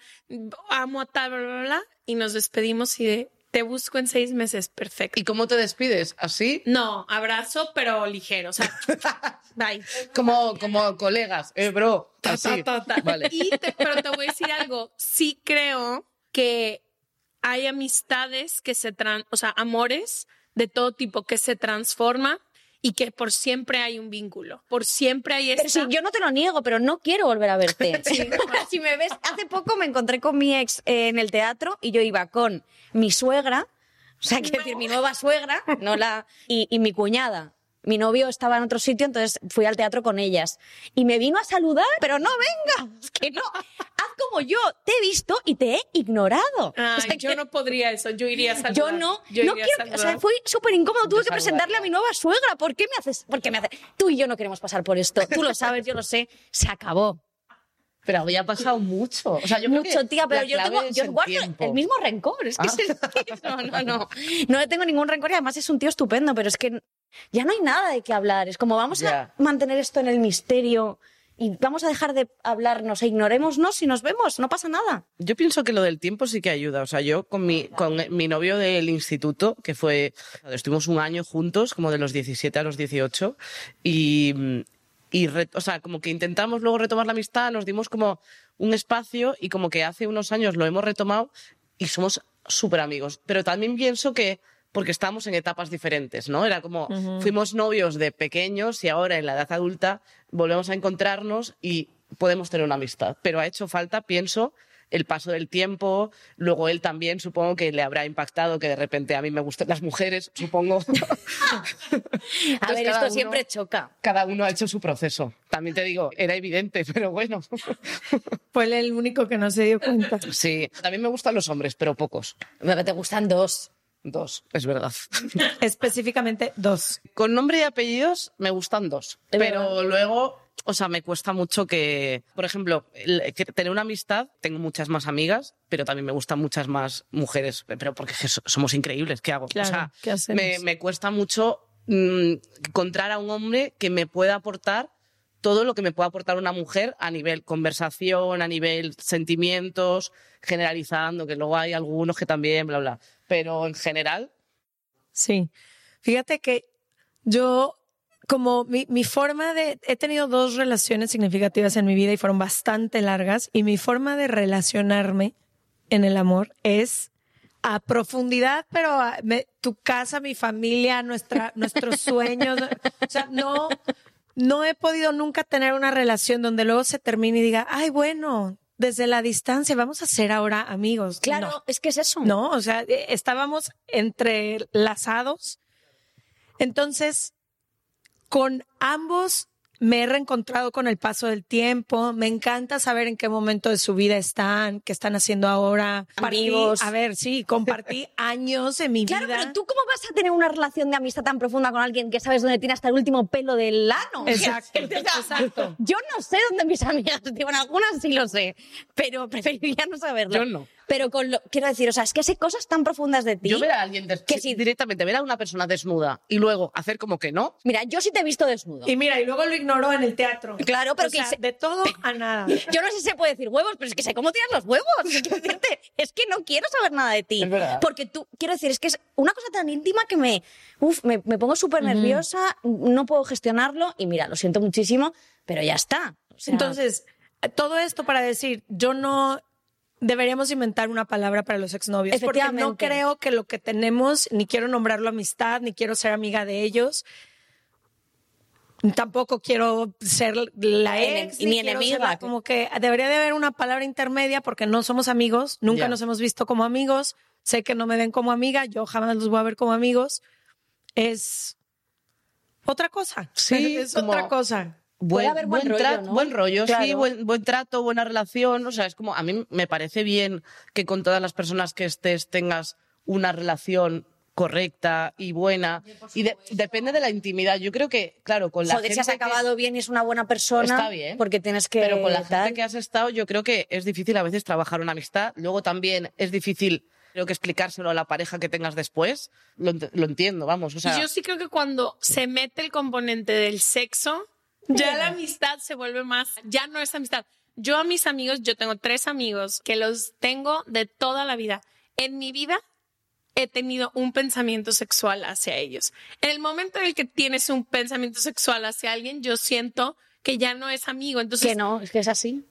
amo a tal, bla, bla, bla. Y nos despedimos y de te busco en seis meses, perfecto. ¿Y cómo te despides? ¿Así? No, abrazo, pero ligero. O sea, (laughs) bye. Como, como colegas, eh, bro. Así. Ta, ta, ta. Vale. Y te- pero te voy a decir algo. Sí creo que hay amistades que se tran, o sea, amores de todo tipo que se transforman y que por siempre hay un vínculo. Por siempre hay Pero esta. sí, yo no te lo niego, pero no quiero volver a verte. (laughs) (laughs) si me ves, hace poco me encontré con mi ex eh, en el teatro y yo iba con mi suegra, o sea, quiero decir, mi nueva suegra, no la, y, y mi cuñada. Mi novio estaba en otro sitio, entonces fui al teatro con ellas. Y me vino a saludar, pero no venga, (laughs) es que no. Haz como yo, te he visto y te he ignorado. Ay, O sea, yo que- no podría eso. Yo iría a (laughs) saludar. yo no, Yo no iría a quiero, que- o sea, saludar. fue súper incómodo. Tuve que saludar, presentarle a mi nueva suegra. ¿Por qué me haces? ¿Por qué me haces? Tú y yo no queremos pasar por esto. Tú lo sabes, yo lo sé. Se acabó. Pero había pasado mucho. O sea, yo creo Mucho, que tía, pero yo, tengo, yo el guardo tiempo. el mismo rencor. Es que Ah. es el (laughs) No, no, no. No le tengo ningún rencor y además es un tío estupendo, pero es que ya no hay nada de qué hablar. Es como vamos a mantener esto en el misterio y vamos a dejar de hablarnos e ignorémonos si nos vemos. No pasa nada. Yo pienso que lo del tiempo sí que ayuda. O sea, yo con mi, con mi novio del instituto, que fue, estuvimos un año juntos, como de los 17 a los 18, y, y re- o sea, como que intentamos luego retomar la amistad, nos dimos como un espacio y como que hace unos años lo hemos retomado y somos súper amigos. Pero también pienso que porque estamos en etapas diferentes, ¿no? Era como, fuimos novios de pequeños y ahora en la edad adulta volvemos a encontrarnos y podemos tener una amistad. Pero ha hecho falta, pienso, el paso del tiempo. Luego él también supongo que le habrá impactado que de repente a mí me gustan las mujeres, supongo. (laughs) (laughs) a ver, esto siempre choca. Cada uno ha hecho su proceso. También te digo, era evidente, (laughs) pero bueno. Fue el único que no se dio cuenta. Sí, también me gustan los hombres, pero pocos. Te gustan dos. Dos, es verdad. (laughs) Específicamente dos. Con nombre y apellidos me gustan dos. pero luego, o sea, me cuesta mucho que, por ejemplo, tener una amistad, tengo muchas más amigas, pero también me gustan muchas más mujeres, pero porque somos increíbles, ¿qué hago? o sea, me, me, cuesta mucho mm, encontrar a un hombre que me pueda aportar todo lo que me pueda aportar una mujer a nivel conversación, a nivel sentimientos, generalizando, que luego hay algunos que también, bla, bla. Pero en general. Sí. Fíjate que yo, como mi, mi forma de. He tenido dos relaciones significativas en mi vida y fueron bastante largas, y mi forma de relacionarme en el amor es a profundidad, pero tu casa, mi familia, nuestra, nuestros sueños. o sea, no, no he podido nunca tener una relación donde luego se termine y diga, ay, bueno, desde la distancia vamos a ser ahora amigos. Claro, es que es eso. No, o sea, eh, estábamos entrelazados. Entonces, con ambos me he reencontrado con el paso del tiempo. Me encanta saber en qué momento de su vida están, qué están haciendo ahora. Amigos. a ver, sí, compartí (laughs) años de mi vida. Claro, pero tú cómo vas a tener una relación de amistad tan profunda con alguien que sabes dónde tiene hasta el último pelo del ano? Exacto, (laughs) exacto. Yo no sé dónde mis amigas, (laughs) bueno, algunas sí lo sé, pero preferiría no saberlo. Yo no. Pero con lo, quiero decir, o sea, es que sé cosas tan profundas de ti. Yo ver a alguien que si directamente ver a una persona desnuda y luego hacer como que no. Mira, yo sí te he visto desnudo. Y mira, y luego lo ignoró en el teatro. Claro, pero que de todo a nada. (laughs) Yo no sé si se puede decir huevos, pero es que sé cómo tiras los huevos. (laughs) es que no quiero saber nada de ti. Es verdad. Porque tú, quiero decir, es que es una cosa tan íntima que me, uf, me, pongo súper nerviosa, no puedo gestionarlo y mira, lo siento muchísimo, pero ya está. Entonces, todo esto para decir, yo no deberíamos inventar una palabra para los exnovios. Porque no creo que lo que tenemos, ni quiero nombrarlo amistad, ni quiero ser amiga de ellos. Tampoco quiero ser la ex, ni, enemiga. como que debería de haber una palabra intermedia porque no somos amigos, nunca nos hemos visto como amigos, sé que no me ven como amiga, yo jamás los voy a ver como amigos. Es otra cosa. Sí, (laughs) es otra cosa buen, buen, rollo, buen rollo, sí, buen, buen, trato, buena relación. O sea, es como, a mí me parece bien que con todas las personas que estés tengas una relación correcta y buena. Y depende de la intimidad. Yo creo que, claro, con la Joder, gente. si has acabado bien y es una buena persona. Está bien. Porque tienes que. Pero con la gente que has estado, yo creo que es difícil a veces trabajar una amistad. Luego también es difícil creo que explicárselo a la pareja que tengas después, lo, lo entiendo, vamos. O sea... Yo sí creo que cuando se mete el componente del sexo, ya la amistad se vuelve más, ya no es amistad. Yo a mis amigos, yo tengo tres amigos que los tengo de toda la vida. En mi vida he tenido un pensamiento sexual hacia ellos. En el momento en el que tienes un pensamiento sexual hacia alguien, yo siento que ya no es amigo. Entonces, que no, es que es así.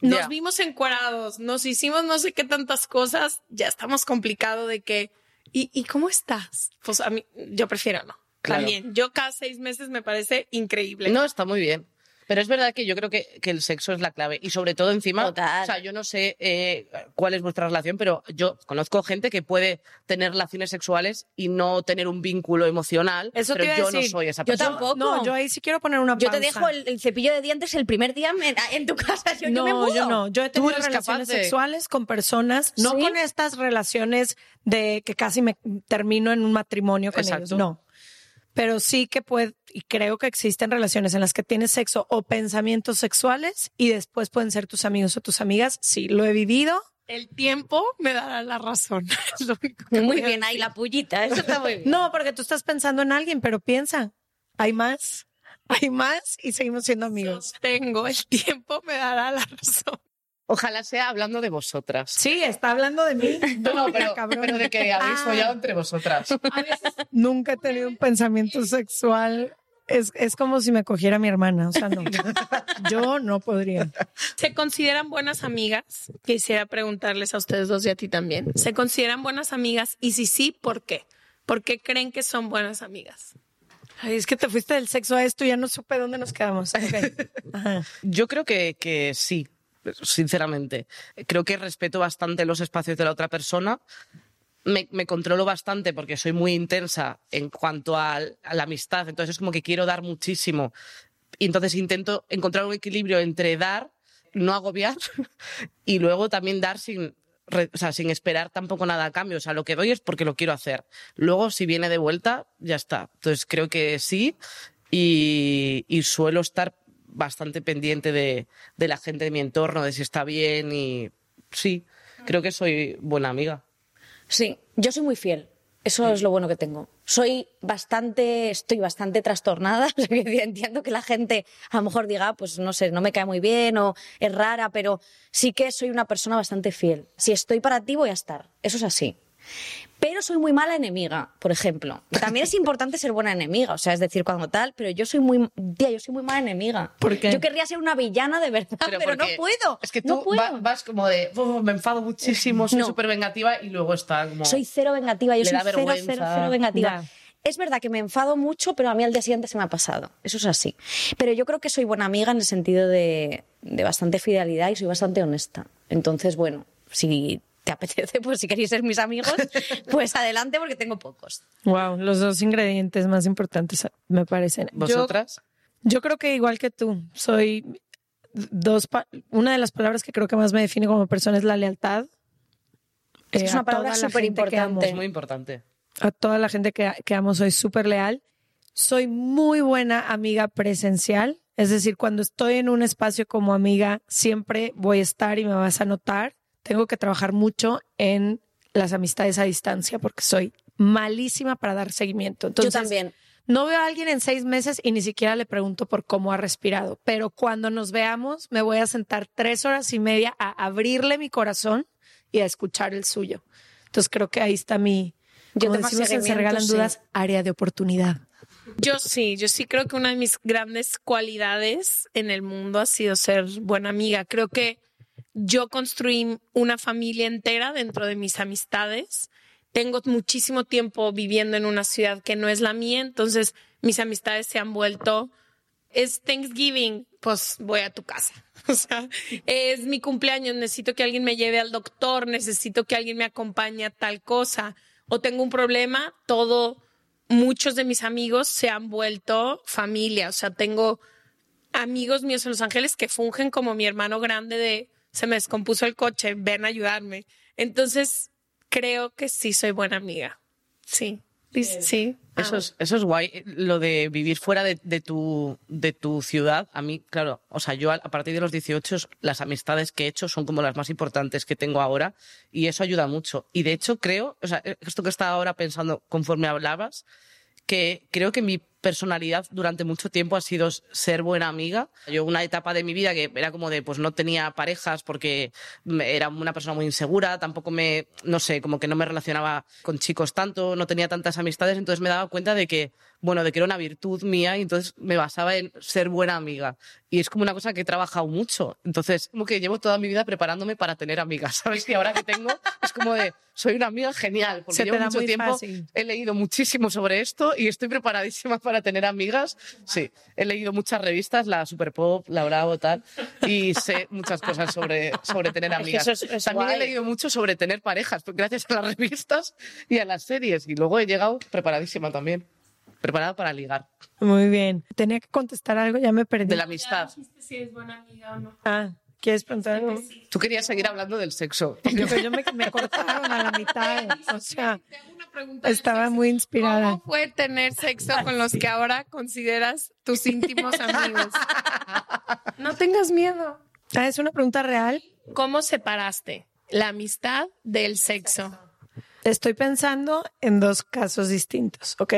Nos vimos encuadrados, nos hicimos no sé qué tantas cosas, ya estamos complicado de que, ¿y, ¿y cómo estás? Pues a mí, yo prefiero no. También, yo cada seis meses me parece increíble. No, está muy bien. Pero es verdad que yo creo que, que, el sexo es la clave. Y sobre todo encima, o sea, yo no sé eh, cuál es vuestra relación, pero yo conozco gente que puede tener relaciones sexuales y no tener un vínculo emocional. Eso pero yo no soy esa persona. Yo tampoco. No, yo ahí sí quiero poner una pausa. Yo te dejo el, cepillo de dientes el primer día en, tu casa. Yo, no, yo, me mudo. yo no. Yo he tenido relaciones sexuales con personas, no con estas relaciones de que casi me termino en un matrimonio con ellos. No pero sí que puede, y creo que existen relaciones en las que tienes sexo o pensamientos sexuales y después pueden ser tus amigos o tus amigas. Sí, lo he vivido. El tiempo me dará la razón. (laughs) muy bien, ahí la pullita, eso está muy bien. No, porque tú estás pensando en alguien, pero piensa, hay más, hay más y seguimos siendo amigos. Tengo, el tiempo me dará la razón. Ojalá sea hablando de vosotras. Sí, está hablando de mí. (laughs) No, pero, pero, de que habéis ah. follado entre vosotras. Nunca he tenido un pensamiento sexual. Es, es como si me cogiera mi hermana. O sea, no. (laughs) Yo no podría. ¿Se consideran buenas amigas? Quisiera preguntarles a ustedes dos y a ti también. ¿Se consideran buenas amigas? Y si sí, ¿por qué? ¿Por qué creen que son buenas amigas? Ay, es que te fuiste del sexo a esto y ya no supe dónde nos quedamos. (laughs) Yo creo que, que sí sinceramente. Creo que respeto bastante los espacios de la otra persona. Me, me controlo bastante porque soy muy intensa en cuanto a, a la amistad, entonces es como que quiero dar muchísimo. Y entonces intento encontrar un equilibrio entre dar, no agobiar, (laughs) y luego también dar sin, o sea, sin esperar tampoco nada a cambio. O sea, lo que doy es porque lo quiero hacer. Luego, si viene de vuelta, ya está. Entonces creo que sí. Y, y suelo estar bastante pendiente de, de la gente de mi entorno, de si está bien y sí, creo que soy buena amiga. Sí, yo soy muy fiel. Eso es lo bueno que tengo. Soy bastante, estoy bastante trastornada. (laughs) Entiendo que la gente a lo mejor diga, "Ah, pues no sé, no me cae muy bien o es rara, pero sí que soy una persona bastante fiel. Si estoy para ti, voy a estar. Eso es así. Pero soy muy mala enemiga, por ejemplo. También es importante ser buena enemiga, o sea, es decir, cuando tal, pero yo soy muy, tía, yo soy muy mala enemiga. ¿Por qué? Yo querría ser una villana de verdad, pero, no puedo. Es que no tú puedo. va- vas como de, "Uf, me enfado muchísimo, soy No. súper vengativa y luego está como... Soy cero vengativa, yo Le soy da cero, cero, cero vengativa. Ya. Es verdad que me enfado mucho, pero a mí al día siguiente se me ha pasado. Eso es así. Pero yo creo que soy buena amiga en el sentido de, de bastante fidelidad y soy bastante honesta. Entonces, bueno, si te apetece, (laughs) pues si queréis ser mis amigos, pues adelante porque tengo pocos. Wow, los dos ingredientes más importantes me parecen. Yo- ¿Vosotras? Yo, creo que igual que tú, soy dos. Una de las palabras que creo que más me define como persona es la lealtad. Es que Eh, es una palabra amo. superimportante. Es muy importante. a toda la gente que, que amo, soy súper leal. Soy muy buena amiga presencial, es decir, cuando estoy en un espacio como amiga, siempre voy a estar y me vas a notar. Tengo que trabajar mucho en las amistades a distancia porque soy malísima para dar seguimiento. Entonces, yo también. No veo a alguien en seis meses y ni siquiera le pregunto por cómo ha respirado, pero cuando nos veamos me voy a sentar tres horas y media a abrirle mi corazón y a escuchar el suyo. Entonces creo que ahí está mi, Yo como decimos en Se Regalan sí. Dudas, área de oportunidad. Yo sí, yo sí creo que una de mis grandes cualidades en el mundo ha sido ser buena amiga. Creo que yo construí una familia entera dentro de mis amistades. Tengo muchísimo tiempo viviendo en una ciudad que no es la mía, entonces mis amistades se han vuelto es Thanksgiving, pues voy a tu casa. (laughs) O sea, es mi cumpleaños, necesito que alguien me lleve al doctor, necesito que alguien me acompañe a tal cosa. O tengo un problema, todo, muchos de mis amigos se han vuelto familia. O sea, tengo amigos míos en Los Ángeles que fungen como mi hermano grande de se me descompuso el coche, ven a ayudarme. Entonces, creo que sí soy buena amiga. Sí, sí. sí. Eso es, eso es guay, lo de vivir fuera de, de tu, de tu ciudad. A mí, claro, o sea, yo a, a partir de los 18, las amistades que he hecho son como las más importantes que tengo ahora y eso ayuda mucho. Y de hecho creo, o sea, esto que estaba ahora pensando conforme hablabas, que creo que mi personalidad durante mucho tiempo ha sido ser buena amiga. Yo una etapa de mi vida que era como de, pues no tenía parejas porque era una persona muy insegura, tampoco me, no sé, como que no me relacionaba con chicos tanto, no tenía tantas amistades, entonces me daba cuenta de que, bueno, de que era una virtud mía y entonces me basaba en ser buena amiga. Y es como una cosa que he trabajado mucho. Entonces, como que llevo toda mi vida preparándome para tener amigas, (laughs) ¿sabes? Y ahora que tengo, es como de, soy una amiga genial, porque llevo mucho tiempo, fácil. he leído muchísimo sobre esto y estoy preparadísima para tener amigas. Sí, he leído muchas revistas, la Super Pop, la Bravo, tal, y sé muchas cosas sobre, sobre tener que amigas. eso es- es También he leído mucho sobre tener parejas, gracias a las revistas y a las series. Y luego he llegado preparadísima también, preparada para ligar. Muy bien. Tenía que contestar algo, ya me perdí. De la amistad. Si es buena amiga o no. Ah, ¿quieres preguntar algo? Tú querías seguir hablando del sexo. (laughs) Yo, yo me, me cortaron a la mitad. O sea, Tengo una pregunta del estaba muy inspirada. ¿Cómo fue tener sexo con los que ahora consideras tus íntimos amigos? (laughs) No tengas miedo. Ah, es una pregunta real. ¿Cómo separaste la amistad del sexo? Estoy pensando en dos casos distintos, ¿ok?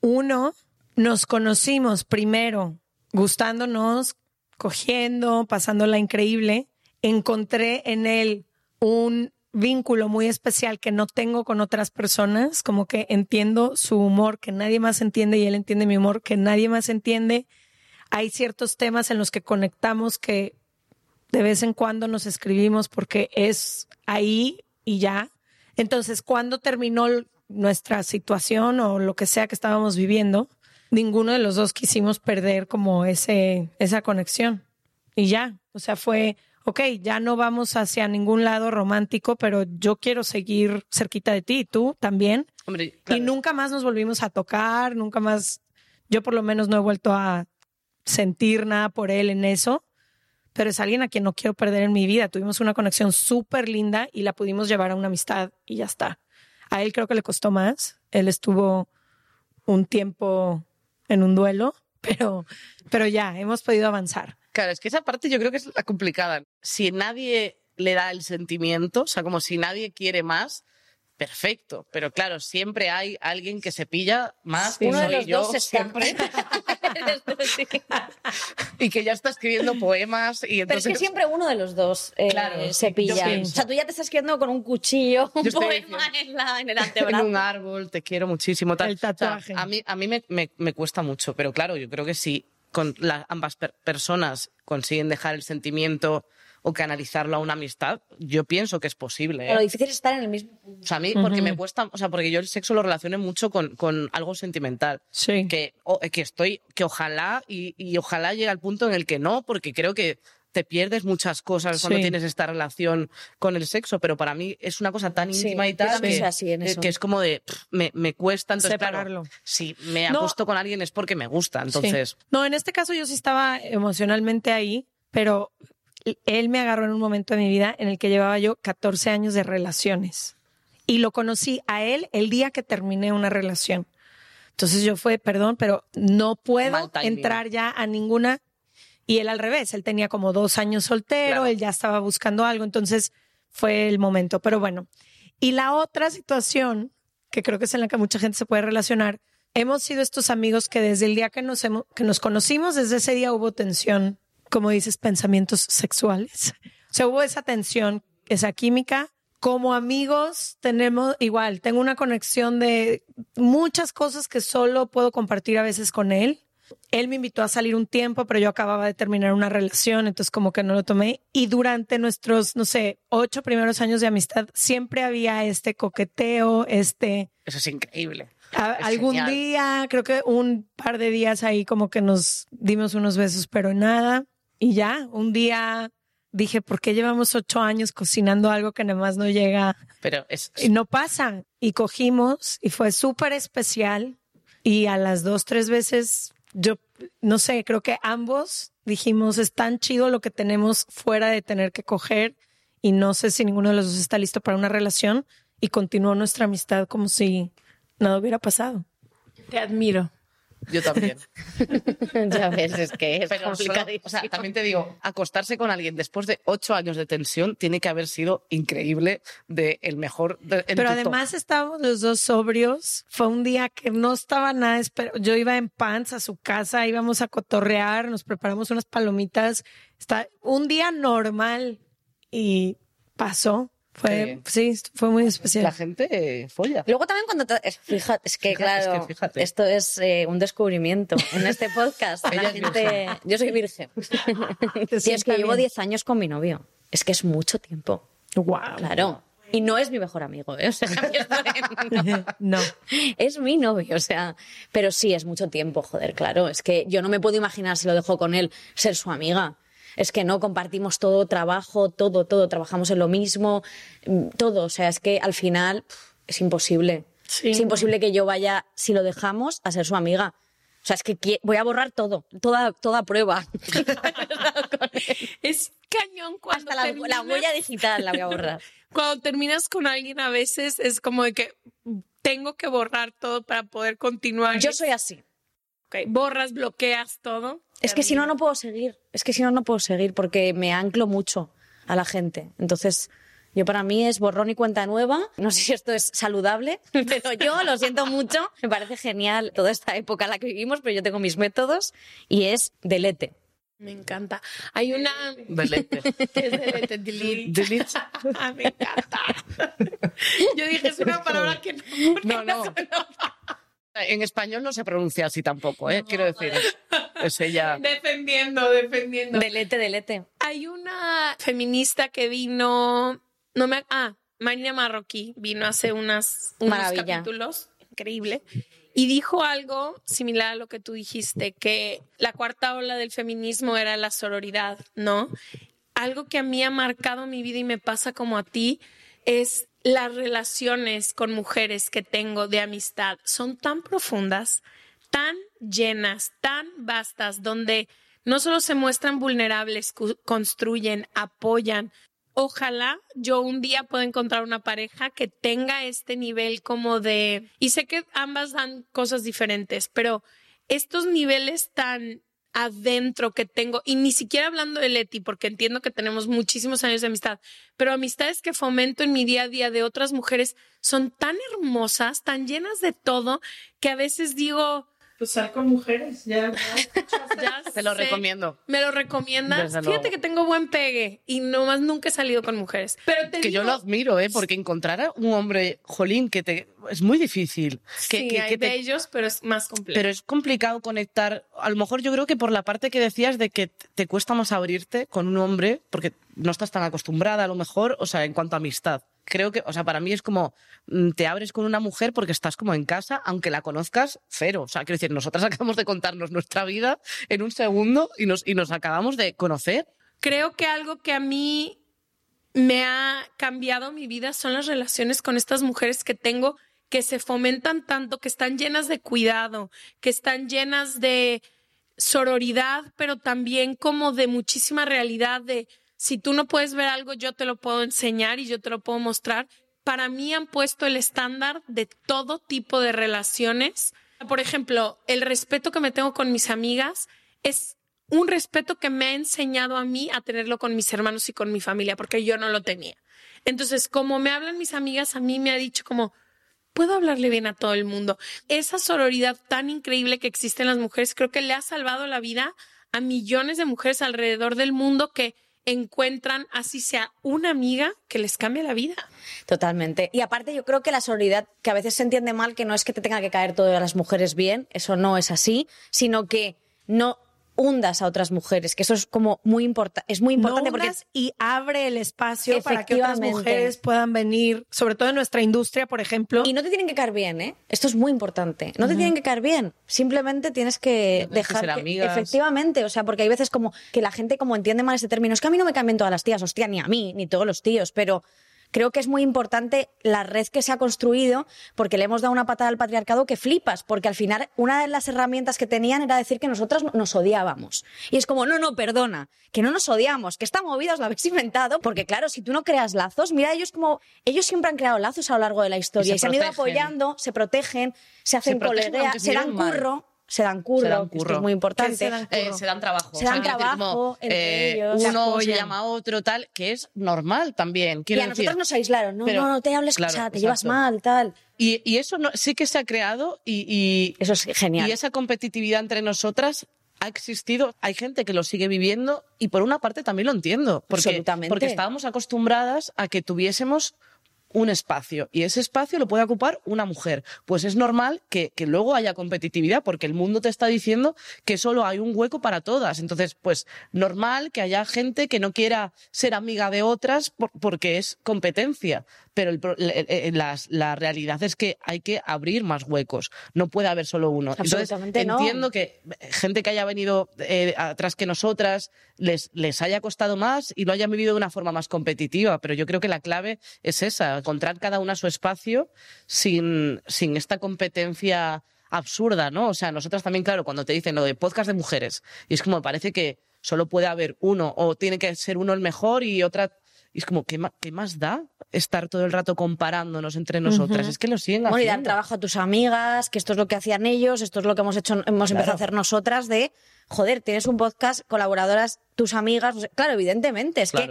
Uno, nos conocimos primero gustándonos, cogiendo, pasándola increíble. Encontré en él un vínculo muy especial que no tengo con otras personas, como que entiendo su humor que nadie más entiende y él entiende mi humor que nadie más entiende. Hay ciertos temas en los que conectamos que de vez en cuando nos escribimos porque es ahí y ya. Entonces, cuando terminó nuestra situación o lo que sea que estábamos viviendo, ninguno de los dos quisimos perder como ese, esa conexión. Y ya, o sea, fue ok, ya no vamos hacia ningún lado romántico, pero yo quiero seguir cerquita de ti, tú también. Y nunca más nos volvimos a tocar, nunca más, yo por lo menos no he vuelto a sentir nada por él en eso, pero es alguien a quien no quiero perder en mi vida. Tuvimos una conexión súper linda y la pudimos llevar a una amistad y ya está. A él creo que le costó más. Él estuvo un tiempo en un duelo, pero, pero ya, hemos podido avanzar. Claro, es que esa parte yo creo que es la complicada. Si nadie le da el sentimiento, o sea, como si nadie quiere más, perfecto. Pero claro, siempre hay alguien que se pilla más que Uno de los yo dos está. siempre. (laughs) (laughs) y que ya está escribiendo poemas y Pero es entonces que siempre uno de los dos eh, Claro, se pilla. O sea, tú ya te estás escribiendo con un cuchillo, un poema en, la, en el (laughs) en antebrazo. un árbol, te quiero muchísimo. Tal. El O sea, tatuaje. a mí, a mí me, me- me cuesta mucho, pero claro, yo creo que si con la- ambas per- personas consiguen dejar el sentimiento o canalizarlo a una amistad, yo pienso que es posible. ¿eh? Lo difícil es estar en el mismo punto. O sea, a mí, porque me cuesta, o sea, porque yo el sexo lo relaciono mucho con, con algo sentimental. Sí. Que, o- que estoy, que ojalá, y, y ojalá llegue al punto en el que no, porque creo que te pierdes muchas cosas cuando Sí. tienes esta relación con el sexo, pero para mí es una cosa tan Sí, íntima y yo tal que, así en eh, eso. que es como de, pff, me, me cuesta, entonces Separarlo. claro, si me No. acuesto con alguien es porque me gusta, entonces... Sí. No, en este caso yo sí estaba emocionalmente ahí, pero él me agarró en un momento de mi vida en el que llevaba yo 14 años de relaciones. Y lo conocí a él el día que terminé una relación. Entonces yo fue, perdón, pero no puedo entrar ya a ninguna. Y él al revés, él tenía como dos años soltero, Claro. él ya estaba buscando algo, entonces fue el momento. Pero bueno, y la otra situación, que creo que es en la que mucha gente se puede relacionar, hemos sido estos amigos que desde el día que nos, hemos- que nos conocimos, desde ese día hubo tensión, como dices, pensamientos sexuales. O sea, hubo esa tensión, esa química. Como amigos tenemos igual, tengo una conexión de muchas cosas que solo puedo compartir a veces con él. Él me invitó a salir un tiempo, pero yo acababa de terminar una relación, entonces como que no lo tomé. Y durante nuestros, no sé, ocho primeros años de amistad, siempre había este coqueteo, este... Eso es increíble. a- Es algún genial. día, creo que un par de días ahí como que nos dimos unos besos, pero nada. Y ya, un día dije, ¿por qué llevamos ocho años cocinando algo que nada más no llega? Pero es, Y no pasa. Y cogimos y fue súper especial. Y a las dos, tres veces, yo no sé, creo que ambos dijimos, es tan chido lo que tenemos fuera de tener que coger. Y no sé si ninguno de los dos está listo para una relación. Y continuó nuestra amistad como si nada hubiera pasado. Te admiro. Yo también. (laughs) ya ves, es que es Pero solo- complicadísimo. o sea, también te digo, acostarse con alguien después de ocho años de tensión tiene que haber sido increíble de el mejor. de- Pero top. además estábamos los dos sobrios. Fue un día que no estaba nada. Yo iba en pants a su casa, íbamos a cotorrear, nos preparamos unas palomitas. Está un día normal y pasó. Fue, sí, fue muy especial. la gente eh, folla. Luego también cuando... te- es- Fíjate, es que Fíjate, es claro, que fíjate. esto es eh, un descubrimiento en este podcast. (laughs) La gente... Yo soy virgen. (laughs) Sí, es que llevo bien. 10 años con mi novio. Es que es mucho tiempo. Guau. Claro. Y no es mi mejor amigo, ¿eh? O sea, (laughs) no. No. es mi novio, o sea, pero sí, es mucho tiempo, joder, claro. Es que yo no me puedo imaginar si lo dejo con él ser su amiga. Es que no compartimos todo, trabajo, todo, todo, trabajamos en lo mismo, mm, todo. O sea, es que al final es imposible. Sí. Es imposible que yo vaya, si lo dejamos, a ser su amiga. O sea, es que voy a borrar todo, toda, toda prueba. (laughs) (laughs) Es cañón cuando Hasta la, la huella digital la voy a borrar. (laughs) Cuando terminas con alguien a veces es como de que tengo que borrar todo para poder continuar. Yo soy así. Ok, borras, bloqueas todo. Es que si no, no puedo seguir. Es que si no, no puedo seguir porque me anclo mucho a la gente. Entonces, yo para mí es borrón y cuenta nueva. No sé si esto es saludable, (laughs) pero yo lo siento mucho. Me parece genial toda esta época en la que vivimos, pero yo tengo mis métodos y es delete. Me encanta. Hay una Delete. (laughs) es delete, delete. Delete. (laughs) Ah, me encanta. Yo dije, es una palabra que no. porque No, no. En español no se pronuncia así tampoco, ¿eh? Quiero decir. (laughs) Es ella. (laughs) Defendiendo, defendiendo. Delete, delete. Hay una feminista que vino, no me, ah, Marina Marroquí vino hace unas, unos Maravilla. capítulos, increíble, y dijo algo similar a lo que tú dijiste, que la cuarta ola del feminismo era la sororidad, ¿no? algo que a mí ha marcado mi vida y me pasa como a ti es las relaciones con mujeres que tengo de amistad. Son tan profundas, tan llenas, tan vastas, donde no solo se muestran vulnerables, construyen, apoyan. Ojalá yo un día pueda encontrar una pareja que tenga este nivel como de... Y sé que ambas dan cosas diferentes, pero estos niveles tan adentro que tengo, y ni siquiera hablando de Leti, porque entiendo que tenemos muchísimos años de amistad, pero amistades que fomento en mi día a día de otras mujeres son tan hermosas, tan llenas de todo, que a veces digo, pues sal con mujeres, ya, ya Te (laughs) lo recomiendo. Me lo recomiendas. Fíjate que tengo buen pegue y nomás nunca he salido con mujeres. Pero que yo lo admiro, ¿eh? Porque encontrar a un hombre, jolín, que te es muy difícil. Que, sí, que, hay de ellos, pero es más complicado. Pero es complicado conectar. A lo mejor yo creo que por la parte que decías de que te cuesta más abrirte con un hombre, porque no estás tan acostumbrada a lo mejor, o sea, en cuanto a amistad creo que, o sea, para mí es como mm, te abres con una mujer porque estás como en casa, aunque la conozcas, cero. O sea, quiero decir, nosotras (laughs) acabamos de contarnos nuestra vida en un segundo y nos, y nos acabamos de conocer. Creo que algo que a mí me ha cambiado mi vida son las relaciones con estas mujeres que tengo que se fomentan tanto, que están llenas de cuidado, que están llenas de sororidad, pero también como de muchísima realidad de si tú no puedes ver algo, yo te lo puedo enseñar y yo te lo puedo mostrar. Para mí han puesto el estándar de todo tipo de relaciones. Por ejemplo, el respeto que me tengo con mis amigas es un respeto que me ha enseñado a mí a tenerlo con mis hermanos y con mi familia, porque yo no lo tenía. Entonces, como me hablan mis amigas, a mí me ha dicho como, puedo hablarle bien a todo el mundo. Esa sororidad tan increíble que existe en las mujeres, creo que le ha salvado la vida a millones de mujeres alrededor del mundo que encuentran, así sea una amiga, que les cambie la vida. Totalmente. Y aparte yo creo que la solidaridad, que a veces se entiende mal, que no es que te tenga que caer todas las mujeres bien, eso no es así, sino que no hundas a otras mujeres, que eso es como muy importante, es muy importante porque y abre el espacio para que otras mujeres puedan venir, sobre todo en nuestra industria, por ejemplo. Y no te tienen que caer bien, ¿eh? Esto es muy importante. No te tienen que caer bien, simplemente tienes que dejar efectivamente, o sea, porque hay veces como que la gente como entiende mal ese término, es que a mí no me cambian todas las tías, hostia, ni a mí, ni todos los tíos, pero creo que es muy importante la red que se ha construido porque le hemos dado una patada al patriarcado que flipas, porque al final una de las herramientas que tenían era decir que nosotras nos odiábamos. Y es como, no, no, perdona, que no nos odiamos, que esta movida os la habéis inventado, porque claro, si tú no creas lazos, mira, ellos como, ellos siempre han creado lazos a lo largo de la historia y se, han ido apoyando, se protegen, se hacen colegueas, se dan curro se dan curro, Esto es muy importante. Se dan, eh, se dan, trabajo. Se dan trabajo entre eh, ellos. Uno se, llama a otro, tal, que es normal también. y a nosotros nos aislaron. No, no, no te hables, te llevas mal, tal. Y, y eso no, sí que se ha creado y, y, Eso es genial. Y esa competitividad entre nosotras ha existido, hay gente que lo sigue viviendo y por una parte también lo entiendo, porque, porque estábamos acostumbradas a que tuviésemos un espacio y ese espacio lo puede ocupar una mujer. Pues es normal que, que, luego haya competitividad porque el mundo te está diciendo que solo hay un hueco para todas. Entonces, pues normal que haya gente que no quiera ser amiga de otras porque es competencia pero el, la realidad es que hay que abrir más huecos. No puede haber solo uno. Entonces, entiendo que gente que haya venido eh, atrás que nosotras les, les haya costado más y lo hayan vivido de una forma más competitiva, pero yo creo que la clave es esa, encontrar cada una su espacio sin, sin esta competencia absurda, ¿no? O sea, nosotras también, claro, cuando te dicen lo de podcast de mujeres, y es como parece que solo puede haber uno, o tiene que ser uno el mejor y otra y es como, ¿qué más, ¿qué más da estar todo el rato comparándonos entre nosotras? Es que lo siguen haciendo. Bueno, y dar trabajo a tus amigas, que esto es lo que hacían ellos, esto es lo que hemos hecho, hemos empezado a hacer nosotras de, joder, tienes un podcast, colaboradoras, tus amigas. Claro, evidentemente, es que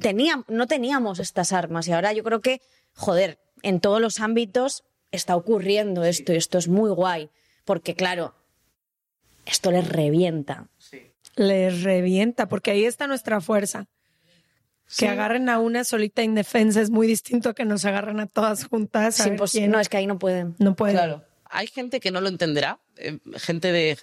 teníamos, no teníamos estas armas y ahora yo creo que, joder, en todos los ámbitos está ocurriendo esto y esto es muy guay. Porque, claro, esto les revienta. Sí. Les revienta, porque ahí está nuestra fuerza. Que agarren a una solita indefensa es muy distinto a que nos agarren a todas juntas. No, es que ahí no pueden. No pueden. Claro. Hay gente que no lo entenderá, eh, gente de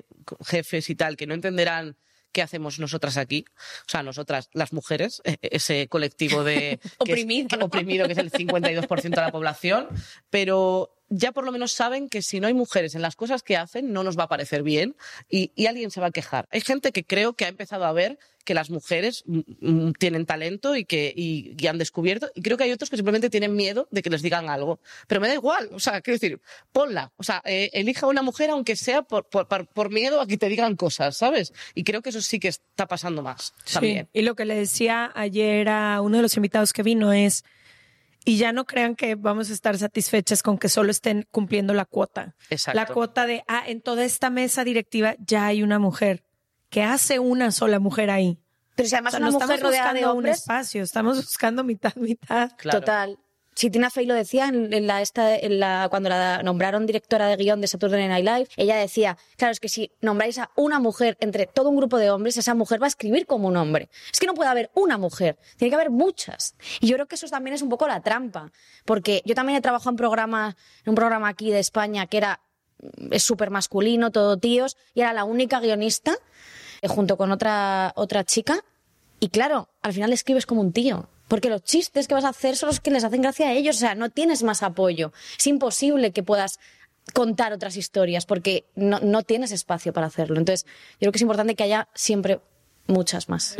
jefes y tal, que no entenderán qué hacemos nosotras aquí. O sea, nosotras, las mujeres, e, e, ese colectivo de... oprimido. (laughs) Que es, (laughs) oprimido, que es el 52% de la población. Pero ya por lo menos saben que si no hay mujeres en las cosas que hacen, no nos va a parecer bien y, alguien se va a quejar. Hay gente que creo que ha empezado a ver que las mujeres mm, mm, tienen talento y que y, han descubierto. Y creo que hay otros que simplemente tienen miedo de que les digan algo. Pero me da igual. O sea, quiero decir, ponla. O sea, eh, elija una mujer aunque sea por, por, miedo a que te digan cosas, ¿sabes? Y creo que eso sí que está pasando más también. Y lo que le decía ayer a uno de los invitados que vino es y ya no crean que vamos a estar satisfechas con que solo estén cumpliendo la cuota. Exacto. La cuota de, ah, en toda esta mesa directiva ya hay una mujer. Que hace una sola mujer ahí? Pero si además una mujer rodeada de hombres. un espacio, estamos buscando mitad, mitad. Total. Si Tina Fey lo decía en, la, esta, en la, cuando la nombraron directora de guion de Saturday Night Live, ella decía, claro, es que si nombráis a una mujer entre todo un grupo de hombres, esa mujer va a escribir como un hombre. Es que no puede haber una mujer, tiene que haber muchas. Y yo creo que eso también es un poco la trampa, porque yo también he trabajado en, programa, en un programa aquí de España que era es súper masculino, todo tíos, y era la única guionista, junto con otra, otra chica, y claro, al final escribes como un tío. Porque los chistes que vas a hacer son los que les hacen gracia a ellos. O sea, no tienes más apoyo. Es imposible que puedas contar otras historias porque no, tienes espacio para hacerlo. Entonces, yo creo que es importante que haya siempre muchas más.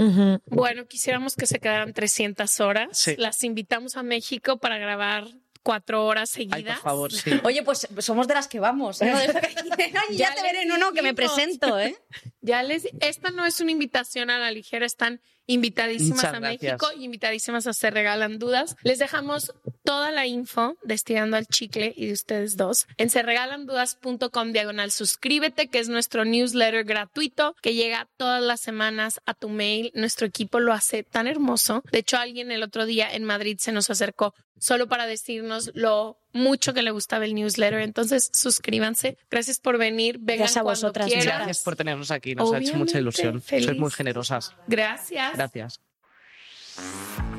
Bueno, quisiéramos que se quedaran 300 horas. Las invitamos a México para grabar cuatro horas seguidas. por favor, sí. (laughs) Oye, pues somos de las que vamos. ¿eh? (laughs) ya, te veré en uno que me presento, ¿eh? (laughs) Ya les, esta no es una invitación a la ligera, están invitadísimas a México, invitadísimas a Se Regalan Dudas. Les dejamos toda la info de Estirando al Chicle y de ustedes dos en serregalandudas.com diagonal suscríbete, que es nuestro newsletter gratuito que llega todas las semanas a tu mail. Nuestro equipo lo hace tan hermoso. De hecho, alguien el otro día en Madrid se nos acercó solo para decirnos lo mucho que le gustaba el newsletter. Entonces, suscríbanse. Gracias por venir. Vengan Gracias a vosotras. Gracias por tenernos aquí. Nos ha hecho mucha ilusión. Sois muy generosas. Gracias. Gracias.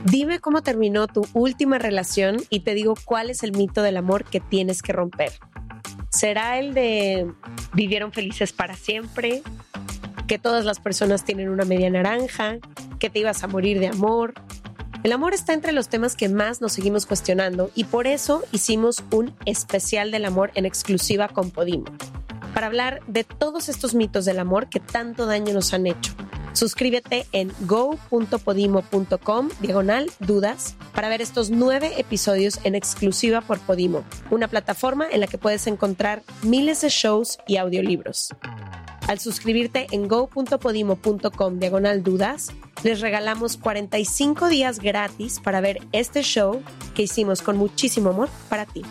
Dime cómo terminó tu última relación y te digo cuál es el mito del amor que tienes que romper. ¿Será el de vivieron felices para siempre? ¿Que todas las personas tienen una media naranja? ¿Que te ibas a morir de amor? El amor está entre los temas que más nos seguimos cuestionando y por eso hicimos un especial del amor en exclusiva con Podimo, para hablar de todos estos mitos del amor que tanto daño nos han hecho. Suscríbete en go.podimo.com diagonal dudas para ver estos nueve episodios en exclusiva por Podimo, una plataforma en la que puedes encontrar miles de shows y audiolibros. Al suscribirte en go.podimo.com diagonal dudas, les regalamos 45 días gratis para ver este show que hicimos con muchísimo amor para ti.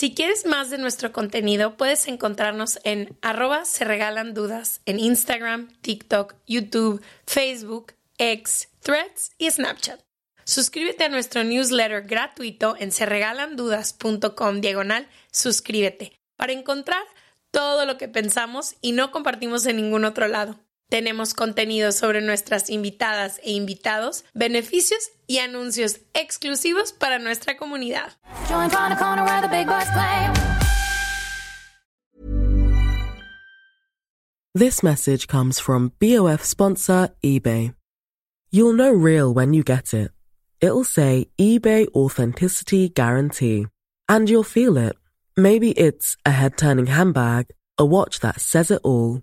Si quieres más de nuestro contenido, puedes encontrarnos en arroba se regalan dudas en Instagram, TikTok, YouTube, Facebook, X, Threads y Snapchat. Suscríbete a nuestro newsletter gratuito en serregalandudas.com diagonal suscríbete para encontrar todo lo que pensamos y no compartimos en ningún otro lado. Tenemos contenido sobre nuestras invitadas e invitados, beneficios y anuncios exclusivos para nuestra comunidad. This message comes from BOF sponsor eBay. You'll know real when you get it. It'll say eBay Authenticity Guarantee. And you'll feel it. Maybe it's a head turning handbag, a watch that says it all,